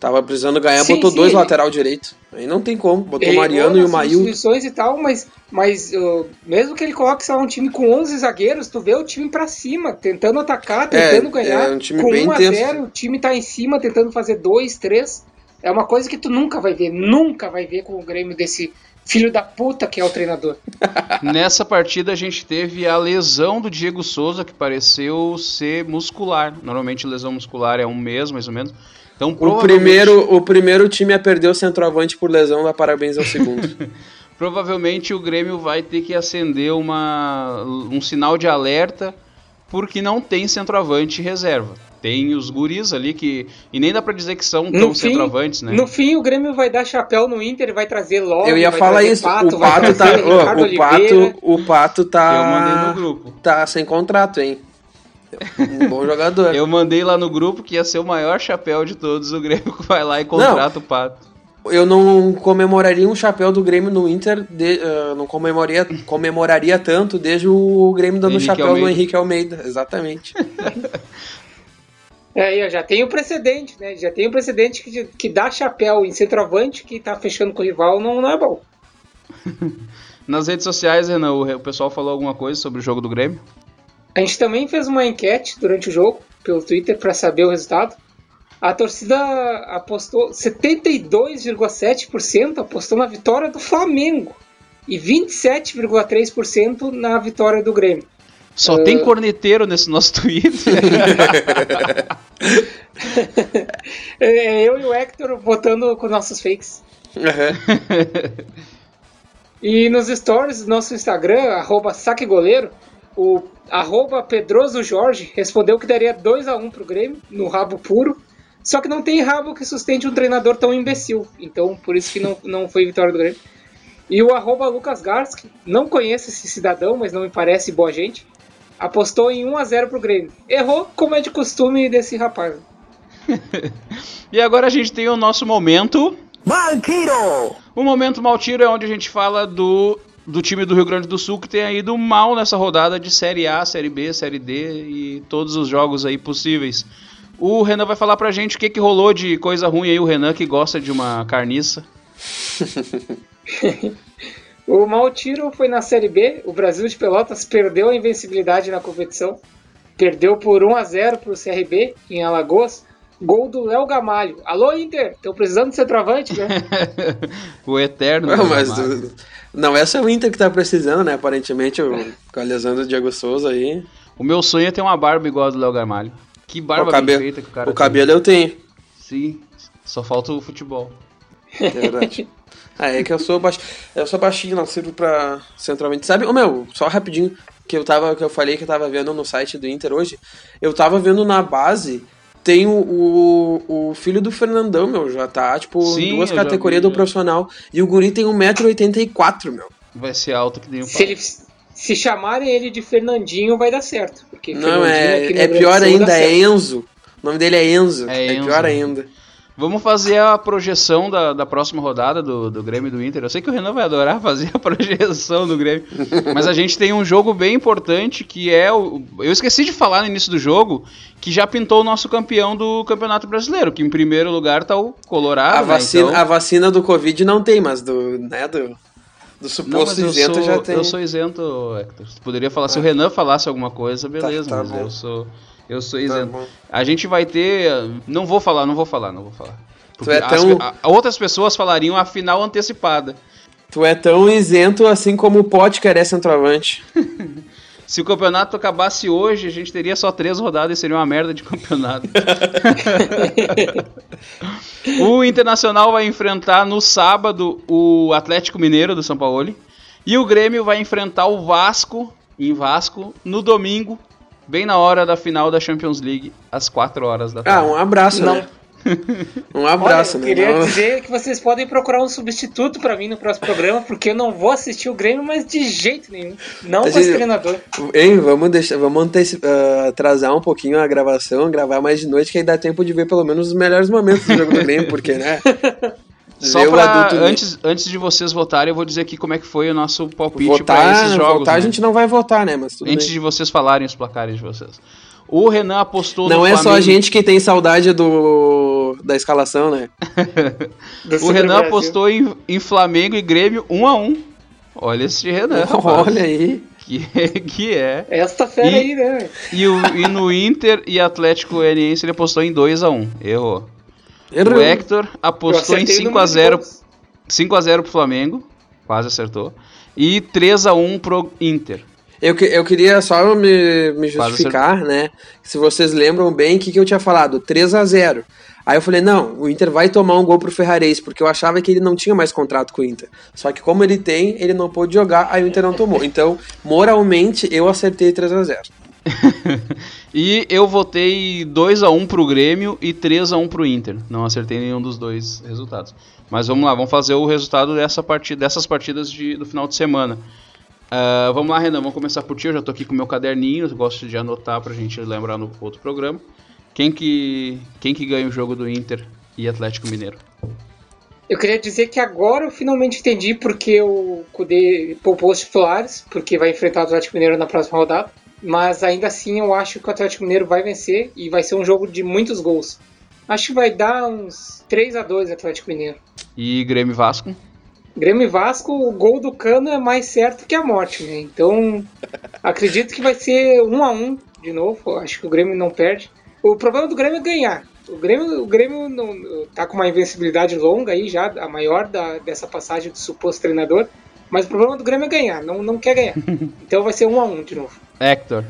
Tava precisando ganhar, sim, botou sim, dois ele... lateral direito. Aí não tem como. Botou o Mariano e o Mail. e tal, mas, mas uh, mesmo que ele coloque lá, um time com 11 zagueiros, tu vê o time pra cima, tentando atacar, é, tentando é, ganhar. É um time com bem 1 a 0 o time tá em cima, tentando fazer 2, 3. É uma coisa que tu nunca vai ver, nunca vai ver com o Grêmio desse filho da puta que é o treinador. Nessa partida a gente teve a lesão do Diego Souza, que pareceu ser muscular. Normalmente lesão muscular é um mês, mais ou menos. Então, o, primeiro, o primeiro time a perder o centroavante por lesão dá parabéns ao segundo. provavelmente o Grêmio vai ter que acender uma, um sinal de alerta porque não tem centroavante reserva. Tem os guris ali que. E nem dá pra dizer que são tão fim, centroavantes, né? No fim, o Grêmio vai dar chapéu no Inter, vai trazer logo. Eu ia falar isso. Pato, o Pato tá. O, Pato, o Pato tá. Eu mandei no grupo. Tá sem contrato, hein? Um bom jogador. Eu mandei lá no grupo que ia ser o maior chapéu de todos. O Grêmio vai lá e contrata não, o Pato. Eu não comemoraria um chapéu do Grêmio no Inter, de, uh, não comemoraria, comemoraria tanto desde o Grêmio dando Henrique chapéu Almeida. no Henrique Almeida, exatamente. É, já tem o precedente, né? Já tem o precedente que, que dá chapéu em centroavante que tá fechando com o rival, não, não é bom. Nas redes sociais, Renan, o pessoal falou alguma coisa sobre o jogo do Grêmio? A gente também fez uma enquete durante o jogo pelo Twitter para saber o resultado. A torcida apostou 72,7% apostou na vitória do Flamengo e 27,3% na vitória do Grêmio. Só uh... tem corneteiro nesse nosso Twitter. é eu e o Hector votando com nossos fakes. Uhum. e nos stories do nosso Instagram, arroba saquegoleiro, o arroba Pedroso Jorge respondeu que daria 2 a 1 um pro Grêmio, no rabo puro. Só que não tem rabo que sustente um treinador tão imbecil. Então, por isso que não, não foi vitória do Grêmio. E o arroba Lucas Garski, não conheço esse cidadão, mas não me parece boa gente, apostou em 1 a 0 pro Grêmio. Errou, como é de costume desse rapaz. e agora a gente tem o nosso momento... Maltiro! O momento Maltiro é onde a gente fala do do time do Rio Grande do Sul que tem ido mal nessa rodada de Série A, Série B, Série D e todos os jogos aí possíveis. O Renan vai falar pra gente o que, que rolou de coisa ruim aí, o Renan que gosta de uma carniça. o mau tiro foi na Série B, o Brasil de Pelotas perdeu a invencibilidade na competição, perdeu por 1 a 0 pro CRB em Alagoas. Gol do Léo Gamalho. Alô, Inter, estão precisando de centroavante, né? o eterno. Não, mas Não é só o Inter que tá precisando, né? Aparentemente, o, com a lesão do Diego Souza aí. O meu sonho é ter uma barba igual a do Léo Gamalho. Que barba o cabelo, feita que o cara o tem. cabelo eu tenho. Sim, só falta o futebol. É verdade. Ah, é que eu sou baixinho. Eu sou baixinho, não sirvo pra centralmente. Sabe, ô meu, só rapidinho, que eu tava. Que eu falei que eu tava vendo no site do Inter hoje. Eu tava vendo na base. Tem o, o, o filho do Fernandão, meu, já tá, tipo, Sim, duas categorias vi, do já. profissional. E o guri tem 1,84m, meu. Vai ser alto que nem o Se, ele, se chamarem ele de Fernandinho, vai dar certo. Porque Não, Fernandinho é, é pior ainda, é. Enzo. O nome dele é Enzo. É É, Enzo. pior ainda. Vamos fazer a projeção da, da próxima rodada do, do Grêmio e do Inter. Eu sei que o Renan vai adorar fazer a projeção do Grêmio. mas a gente tem um jogo bem importante que é o. Eu esqueci de falar no início do jogo que já pintou o nosso campeão do Campeonato Brasileiro, que em primeiro lugar tá o Colorado. A né? vacina, Então- a vacina do Covid não tem, mas do, né, do, do Não, suposto eu isento sou, já tem. eu sou isento, Hector. Poderia falar, se o Renan falasse alguma coisa, beleza, tá mas bom. eu sou, eu sou Tá isento. bom. a gente vai ter. Não vou falar, não vou falar, não vou falar. Porque é as tão- pe- a- outras pessoas falariam a final antecipada. Tu é tão isento assim como o Potker é centroavante. Se o campeonato acabasse hoje, a gente teria só três rodadas e seria uma merda de campeonato. o Internacional vai enfrentar no sábado o Atlético Mineiro do São Paulo. E o Grêmio vai enfrentar o Vasco, em Vasco, no domingo, bem na hora da final da Champions League, às 4 horas da Ah, tarde. um abraço, Não. né? Um abraço, Olha, né? eu queria Não- dizer que vocês podem procurar um substituto pra mim no próximo programa, porque eu não vou assistir o Grêmio, mas de jeito nenhum. Não com esse treinador. Ei, vamos deixar, vamos anteci- ah, atrasar um pouquinho a gravação, gravar mais de noite, que aí dá tempo de ver pelo menos os melhores momentos do jogo do Grêmio, porque, né? Só pra, adulto antes, antes de vocês votarem, eu vou dizer aqui como é que foi o nosso palpite pra votar, esses jogos. votar a né? gente não vai votar, né? Mas tudo Antes bem. de vocês falarem os placares de vocês. O Renan apostou Não no é só a Flamengo. gente que tem saudade do da escalação, né? O Renan Brasil. apostou em, em Flamengo e Grêmio 1 a 1 Olha esse Renan, rapaz. Olha aí. Que, que é. Esta fera E- aí, né? E, o, e no Inter e Atlético Goianiense ele apostou em 2 a 1 Errou. Errou. O Hector apostou em acertei o 5 a número de 0 gols. 5 a 0 pro Flamengo. Quase acertou. E 3 a 1 pro Inter. Eu, que- eu queria só me, me justificar, né? Se vocês lembram bem, o que, que eu tinha falado? 3 a 0 Aí eu falei, não, o Inter vai tomar um gol pro Ferrarese, porque eu achava que ele não tinha mais contrato com o Inter. Só que como ele tem, ele não pôde jogar, aí o Inter não tomou. Então, moralmente, eu acertei 3 a 0 E eu votei 2 a 1 pro Grêmio e 3 a 1 pro Inter. Não acertei nenhum dos dois resultados. Mas vamos lá, vamos fazer o resultado dessa partida, dessas partidas de, do final de semana. Ah, vamos lá, Renan, vamos começar por ti. Eu já tô aqui com o meu caderninho, gosto de anotar pra gente lembrar no outro programa. Quem que, quem que ganha o jogo do Inter e Atlético Mineiro? Eu queria dizer que agora eu finalmente entendi porque o Kudê poupou os titulares, porque vai enfrentar o Atlético Mineiro na próxima rodada. Mas ainda assim eu acho que o Atlético Mineiro vai vencer e vai ser um jogo de muitos gols. Acho que vai dar uns 3 a 2 Atlético Mineiro. E Grêmio Vasco? Grêmio Vasco, o gol do Cano é mais certo que a morte, né? Então, acredito que vai ser 1 a 1 de novo. Acho que o Grêmio não perde. O problema do Grêmio é ganhar. O Grêmio, o Grêmio não, tá com uma invencibilidade longa aí já, a maior da, dessa passagem do suposto treinador. Mas o problema do Grêmio é ganhar, não, não quer ganhar. Então vai ser 1 a 1 de novo. Hector.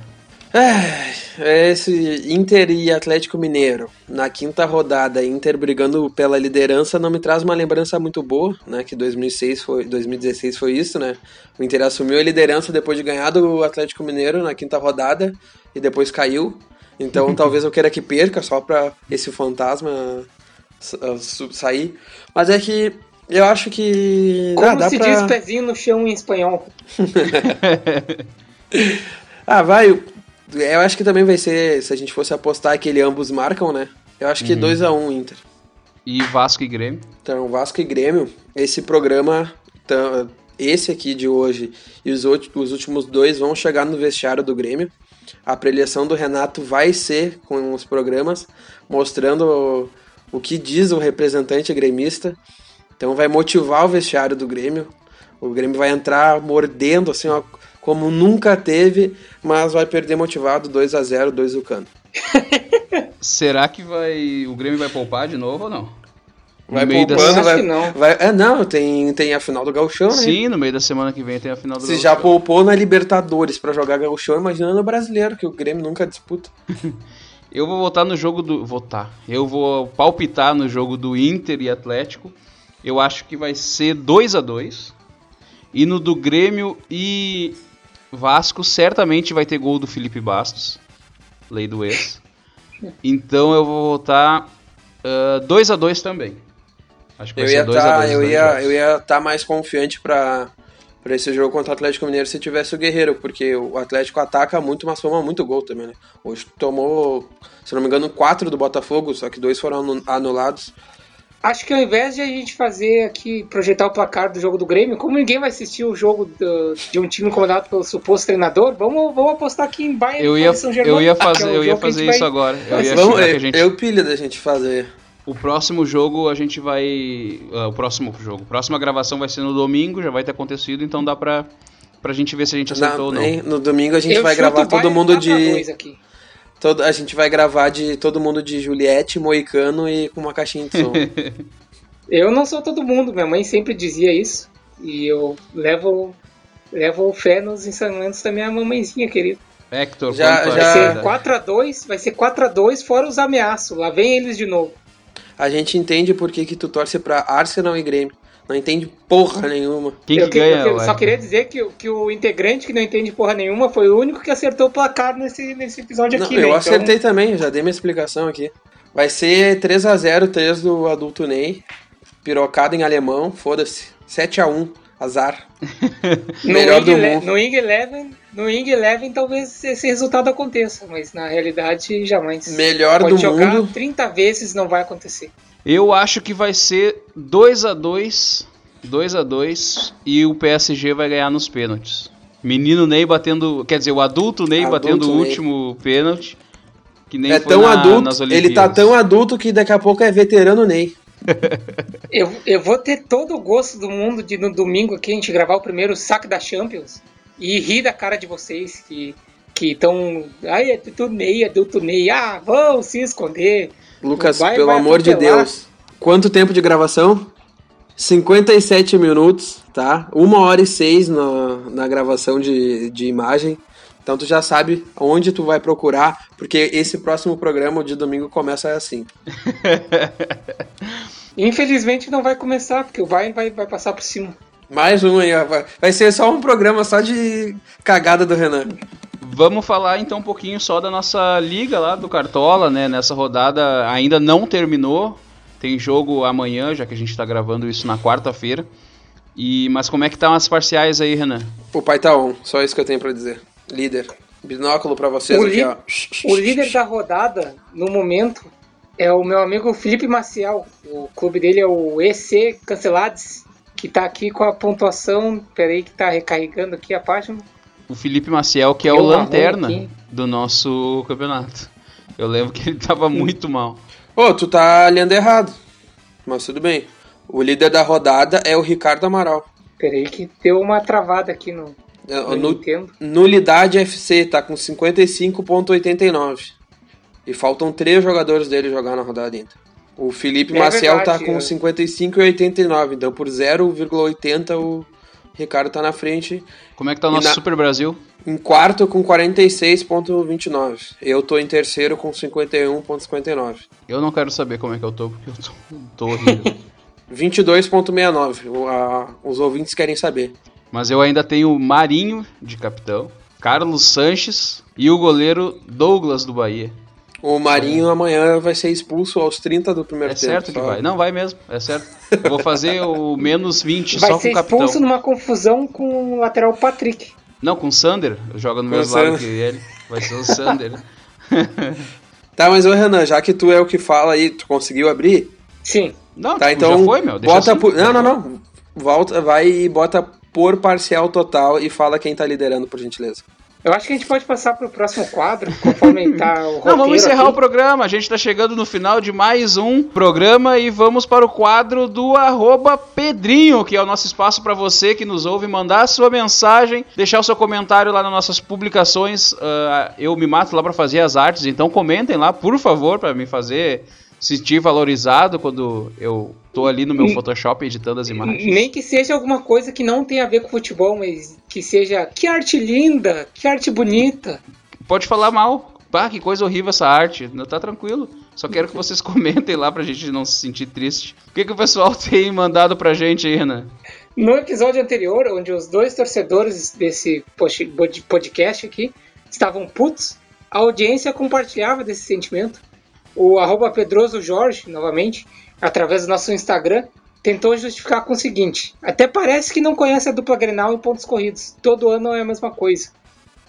É esse Inter e Atlético Mineiro. Na quinta rodada, Inter brigando pela liderança não me traz uma lembrança muito boa, né? Que 2006 foi, 2016 foi isso, né? O Inter assumiu a liderança depois de ganhar do Atlético Mineiro na quinta rodada e depois caiu. Então talvez eu queira que perca só pra esse fantasma su- sair. Mas é que eu acho que Como ah, dá se pra... diz pezinho no chão em espanhol? Ah, vai. Eu, acho que também vai ser, se a gente fosse apostar que ele ambos marcam, né? Eu acho que 2x1 Inter. E Vasco e Grêmio? Então, Vasco e Grêmio, esse programa, tá- esse aqui de hoje e os, os últimos dois vão chegar no vestiário do Grêmio. A preleção do Renato vai ser com os programas, mostrando o, o que diz o representante gremista. Então vai motivar o vestiário do Grêmio. O Grêmio vai entrar mordendo, assim, ó, como nunca teve, mas vai perder motivado 2 a 0 2 do Cano. Será que vai o Grêmio vai poupar de novo ou não? No Vai meio da poupando, Acho vai, que não. vai- É, não, tem, tem a final do Gauchão, né? Sim, no meio da semana que vem tem a final do Se já Gauchão. poupou na Libertadores pra jogar Gauchão, imagina no Brasileiro, que o Grêmio nunca disputa. Eu vou votar no jogo do. Votar. Eu vou palpitar no jogo do Inter e Atlético. Eu acho que vai ser 2 a 2 E no do Grêmio e Vasco, certamente vai ter gol do Felipe Bastos. Lei do ex. Então eu vou votar 2 a 2 também. Acho que vai Eu ia 2 a tá, 2 eu ia, dois eu ia estar mais confiante pra, pra esse jogo contra o Atlético Mineiro se tivesse o Guerreiro, porque o Atlético ataca muito, mas toma muito gol também, né? Hoje tomou, se não me engano, quatro do Botafogo, só que dois foram anu- anulados. Acho que ao invés de a gente fazer aqui, projetar o placar do jogo do Grêmio, como ninguém vai assistir o jogo do- de um time comandado pelo suposto treinador, vamos, vamos apostar aqui em Bayern Eu e ia, Paris Saint-Germain, eu ia que é fazer, eu ia fazer isso vai- agora. Eu ia Vamos, chegar que a eu, gente eu pilho da gente fazer. O próximo jogo a gente vai. ah, o próximo jogo. A próxima gravação vai ser no domingo, já vai ter acontecido, então dá pra, pra gente ver se a gente acertou ou não. no domingo a gente Eu vai gravar todo mundo 4 a 2 de. Todo, a gente vai gravar de todo mundo de Juliette, Moicano e com uma caixinha de som. Eu não sou todo mundo, minha mãe sempre dizia isso. E eu levo, levo fé nos ensinamentos da minha mamãezinha, querida. Hector, Já- já- a Vai ser 4x2, vai ser 4x2 fora os ameaços. Lá vem eles de novo. a gente entende por que, que tu torce pra Arsenal e Grêmio. Não entende porra nenhuma. Quem eu que que- ganha? eu ué? só queria dizer que, o- que o integrante que não entende porra nenhuma foi o único que acertou o placar nesse, nesse episódio Não, aqui. eu né? Então, acertei também, eu já dei minha explicação aqui. Vai ser 3x0, 3 do adulto Ney. Pirocada em alemão, foda-se. 7x1, azar. no melhor Ing do mundo. No Ing Eleven, no Ing Eleven talvez esse resultado aconteça, mas na realidade jamais. Melhor Pode do jogar mundo. 30 vezes não vai acontecer. Eu acho que vai ser 2 a 2 2 a 2 e o PSG vai ganhar nos pênaltis. Menino Ney batendo, quer dizer, o adulto Ney Adulto batendo o Ney. último pênalti. Que nem é foi tão na- adulto, nas ele tá tão adulto que daqui a pouco é veterano Ney. Eu, eu vou ter todo o gosto do mundo de no domingo aqui a gente gravar o primeiro saque da Champions e rir da cara de vocês que que estão. Ai, é adulto Ney, adulto Ney. Ah, vão se esconder. Lucas, Vai- pelo vai amor de atropelar. Deus. Quanto tempo de gravação? 57 minutos, tá? Uma hora e seis na, na gravação de, de imagem. Então tu já sabe onde tu vai procurar, porque esse próximo programa, de domingo, começa assim. Infelizmente não vai começar, porque o Bayern vai, vai passar por cima. Mais um aí, Vai ser só um programa só de cagada do Renan. Vamos falar então um pouquinho só da nossa liga lá do Cartola, né? Nessa rodada ainda não terminou. Tem jogo amanhã, já que a gente tá gravando isso na quarta-feira. E mas como é que estão as parciais aí, Renan? O pai tá on, só isso que eu tenho pra dizer. Líder. Binóculo pra vocês O aqui, ó. O líder da rodada, no momento, é o meu amigo Felipe Maciel. O clube dele é o EC Cancelados, que tá aqui com a pontuação. Peraí, que tá recarregando aqui a página. O Felipe Maciel, que é Eu o lanterna aqui. do nosso campeonato. Eu lembro que ele tava muito mal. Ô, tu tá lendo errado. Mas tudo bem. O líder da rodada é o Ricardo Amaral. Peraí, que deu uma travada aqui no, É, no No, Nintendo. Nulidade FC tá com 55.89. E faltam três jogadores dele jogar na rodada ainda. O Felipe É Maciel verdade, tá com é. 55,89. Então por 0,80 o Ricardo tá na frente. Como é que tá o nosso na- Super Brasil? Em quarto com 46,29. Eu tô em terceiro com 51,59. Eu não quero saber como é que eu tô, porque eu tô, tô horrível. 22,69. O- a- Os ouvintes querem saber. Mas eu ainda tenho Marinho de capitão, Carlos Sanches e o goleiro Douglas do Bahia. O Marinho amanhã vai ser expulso aos 30 do primeiro É tempo. certo que só. vai. Não, vai mesmo, é certo. Eu vou fazer o menos 20 Vai só com ser o capitão. expulso numa confusão com o lateral Patrick. Não, com o Sander, joga no Com mesmo lado que ele. Vai ser o Sander. Tá, mas ô Renan, já que tu é o que fala aí, tu conseguiu abrir? Sim. Não, Tá, tipo, então já foi, meu. Deixa bota assim. por... Não, não, não. Volta, vai e bota por parcial total e fala quem tá liderando, por gentileza. Eu acho que a gente pode passar para o próximo quadro, conforme tá o roteiro Não, vamos encerrar aqui. o programa. A gente está chegando no final de mais um programa e vamos para o quadro do arroba Pedrinho, que é o nosso espaço para você que nos ouve mandar a sua mensagem, deixar o seu comentário lá nas nossas publicações. Ah, eu me mato lá para fazer as artes, então comentem lá, por favor, para me fazer sentir valorizado quando eu tô ali no meu Photoshop editando as imagens. Nem que seja alguma coisa que não tenha a ver com futebol, mas que seja que arte linda, que arte bonita. Pode falar mal. Pá, que coisa horrível essa arte. Não tá tranquilo. Só quero que vocês comentem lá pra gente não se sentir triste. O que, que o pessoal tem mandado pra gente aí, Renan? No episódio anterior, onde os dois torcedores desse podcast aqui estavam putos, a audiência compartilhava desse sentimento. O arroba Pedroso Jorge, novamente, através do nosso Instagram, tentou justificar com o seguinte: até parece que não conhece a dupla Grenal em pontos corridos. Todo ano é a mesma coisa.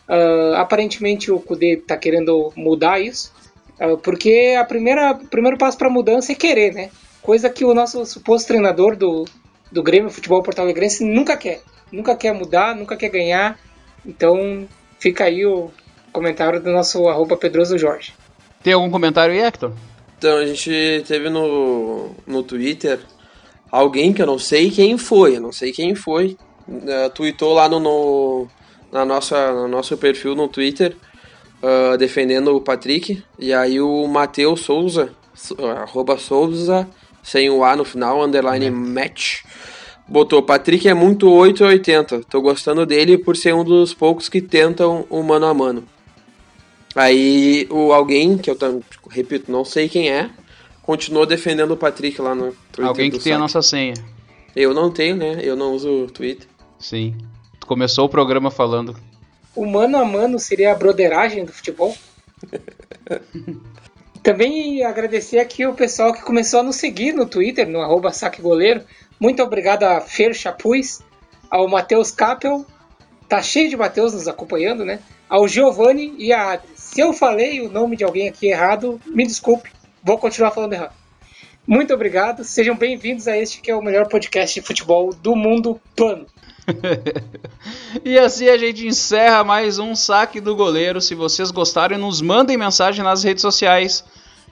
Ah, aparentemente o Kudê está querendo mudar isso, ah, porque a primeira, o primeiro passo para mudança é querer, né? Coisa que o nosso suposto treinador do, do Grêmio Futebol Porto Alegrense nunca quer. Nunca quer mudar, nunca quer ganhar. Então fica aí o comentário do nosso arroba Pedroso Jorge. Tem algum comentário aí, Hector? Então, a gente teve no, no Twitter alguém que eu não sei quem foi, eu não sei quem foi, uh, tweetou lá no, no, na nossa, no nosso perfil no Twitter, uh, defendendo o Patrick, e aí o Matheus Souza, so- arroba Souza, sem o A no final, underline match, botou, Patrick é muito 880, tô gostando dele por ser um dos poucos que tentam o mano a mano. Aí o alguém, que eu tam- repito, não sei quem é, continuou defendendo o Patrick lá no Twitter. Alguém que tem a site. nossa senha. Eu não tenho, né? Eu não uso o Twitter. Sim. Tu começou o programa falando. O mano a mano seria a broderagem do futebol. Também agradecer aqui o pessoal que começou a nos seguir no Twitter, no arroba saque goleiro. Muito obrigado a Fer Chapuz, ao Matheus Capel, tá cheio de Matheus nos acompanhando, né? Ao Giovanni e a Adri. Se eu falei o nome de alguém aqui errado, me desculpe, vou continuar falando errado. Muito obrigado, sejam bem-vindos a este que é o melhor podcast de futebol do mundo plano. E assim a gente encerra mais um saque do goleiro. Se vocês gostarem, nos mandem mensagem nas redes sociais.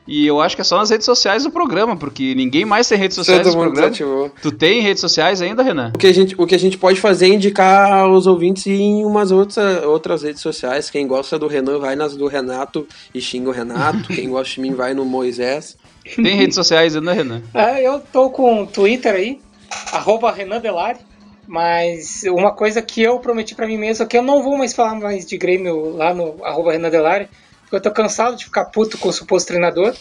E eu acho que é só nas redes sociais do programa, porque ninguém mais tem redes sociais Todo do mundo programa. desativou. Tu tem redes sociais ainda, Renan? O que, a gente, o que a gente pode fazer é indicar os ouvintes em umas outras, outras redes sociais. Quem gosta do Renan vai nas do Renato e xinga o Renato. Quem gosta de mim vai no Moisés. Tem redes sociais ainda, Renan? É, eu tô com o Twitter aí, arroba Renan Delari, mas uma coisa que eu prometi pra mim mesmo é que eu não vou mais falar mais de Grêmio lá no arroba Renan Delari, eu tô cansado de ficar puto com o suposto treinador.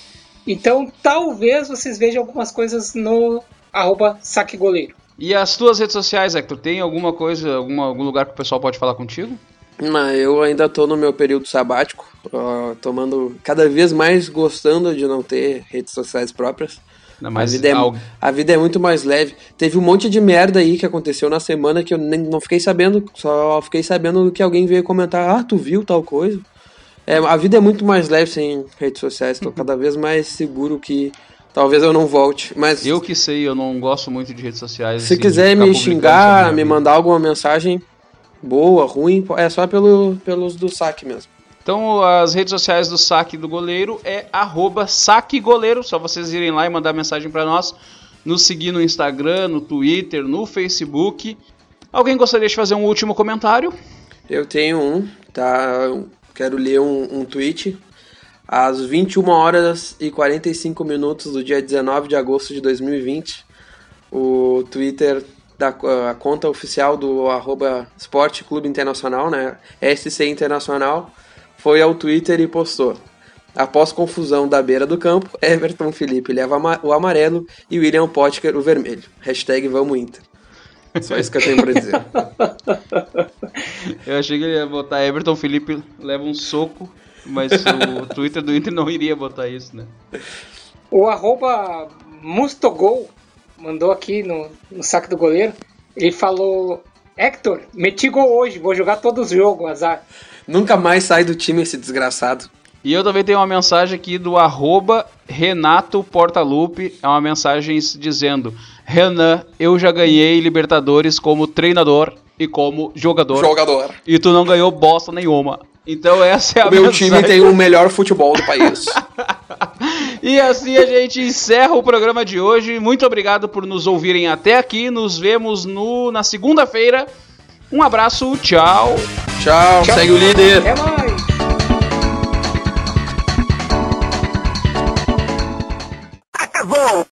Então talvez vocês vejam algumas coisas no arroba saque goleiro. E as tuas redes sociais, Hector? Tem alguma coisa, alguma, algum lugar que o pessoal pode falar contigo? Mas eu ainda tô no meu período sabático, ó, tomando cada vez mais gostando de não ter redes sociais próprias. Não, A mas vida, é, algo- a vida é muito mais leve. Teve um monte de merda aí que aconteceu na semana que eu nem, não fiquei sabendo, só fiquei sabendo que alguém veio comentar, ah, tu viu tal coisa. É, a vida é muito mais leve sem redes sociais, tô cada vez mais seguro que talvez eu não volte. Mas Eu que sei, eu não gosto muito de redes sociais. se assim, quiser me xingar, me mandar alguma mensagem boa, ruim, é só pelo, pelos do saque mesmo. Então as redes sociais do saque do goleiro é arroba saquegoleiro, só vocês irem lá e mandar mensagem pra nós, nos seguir no Instagram, no Twitter, no Facebook. Alguém gostaria de fazer um último comentário? Eu tenho um, tá? Quero ler um, um tweet. Às 21 horas e 45 minutos do dia 19 de agosto de 2020, o Twitter da a conta oficial do arroba Esporte Clube Internacional, né? SC Internacional, foi ao Twitter e postou. Após confusão da beira do campo, Everton Felipe leva o amarelo e William Potker o vermelho. Hashtag Vamos Inter. Só isso que eu tenho pra dizer. Eu achei que ele ia botar Everton Felipe leva um soco, mas o Twitter do Inter não iria botar isso, né? O arroba Mustogol mandou aqui no, no saque do goleiro. Ele falou: Hector, meti gol hoje, vou jogar todos os jogos, azar. Nunca mais sai do time esse desgraçado. E eu também tenho uma mensagem aqui do arroba Renato Portalupe. É uma mensagem dizendo: Renan, eu já ganhei Libertadores como treinador e como jogador. Jogador. E tu não ganhou bosta nenhuma. Então essa é a O meu mensagem. time tem o melhor futebol do país. E assim a gente encerra o programa de hoje. Muito obrigado por nos ouvirem até aqui. Nos vemos no, na segunda-feira. Um abraço, tchau. Tchau, segue o líder. É nóis.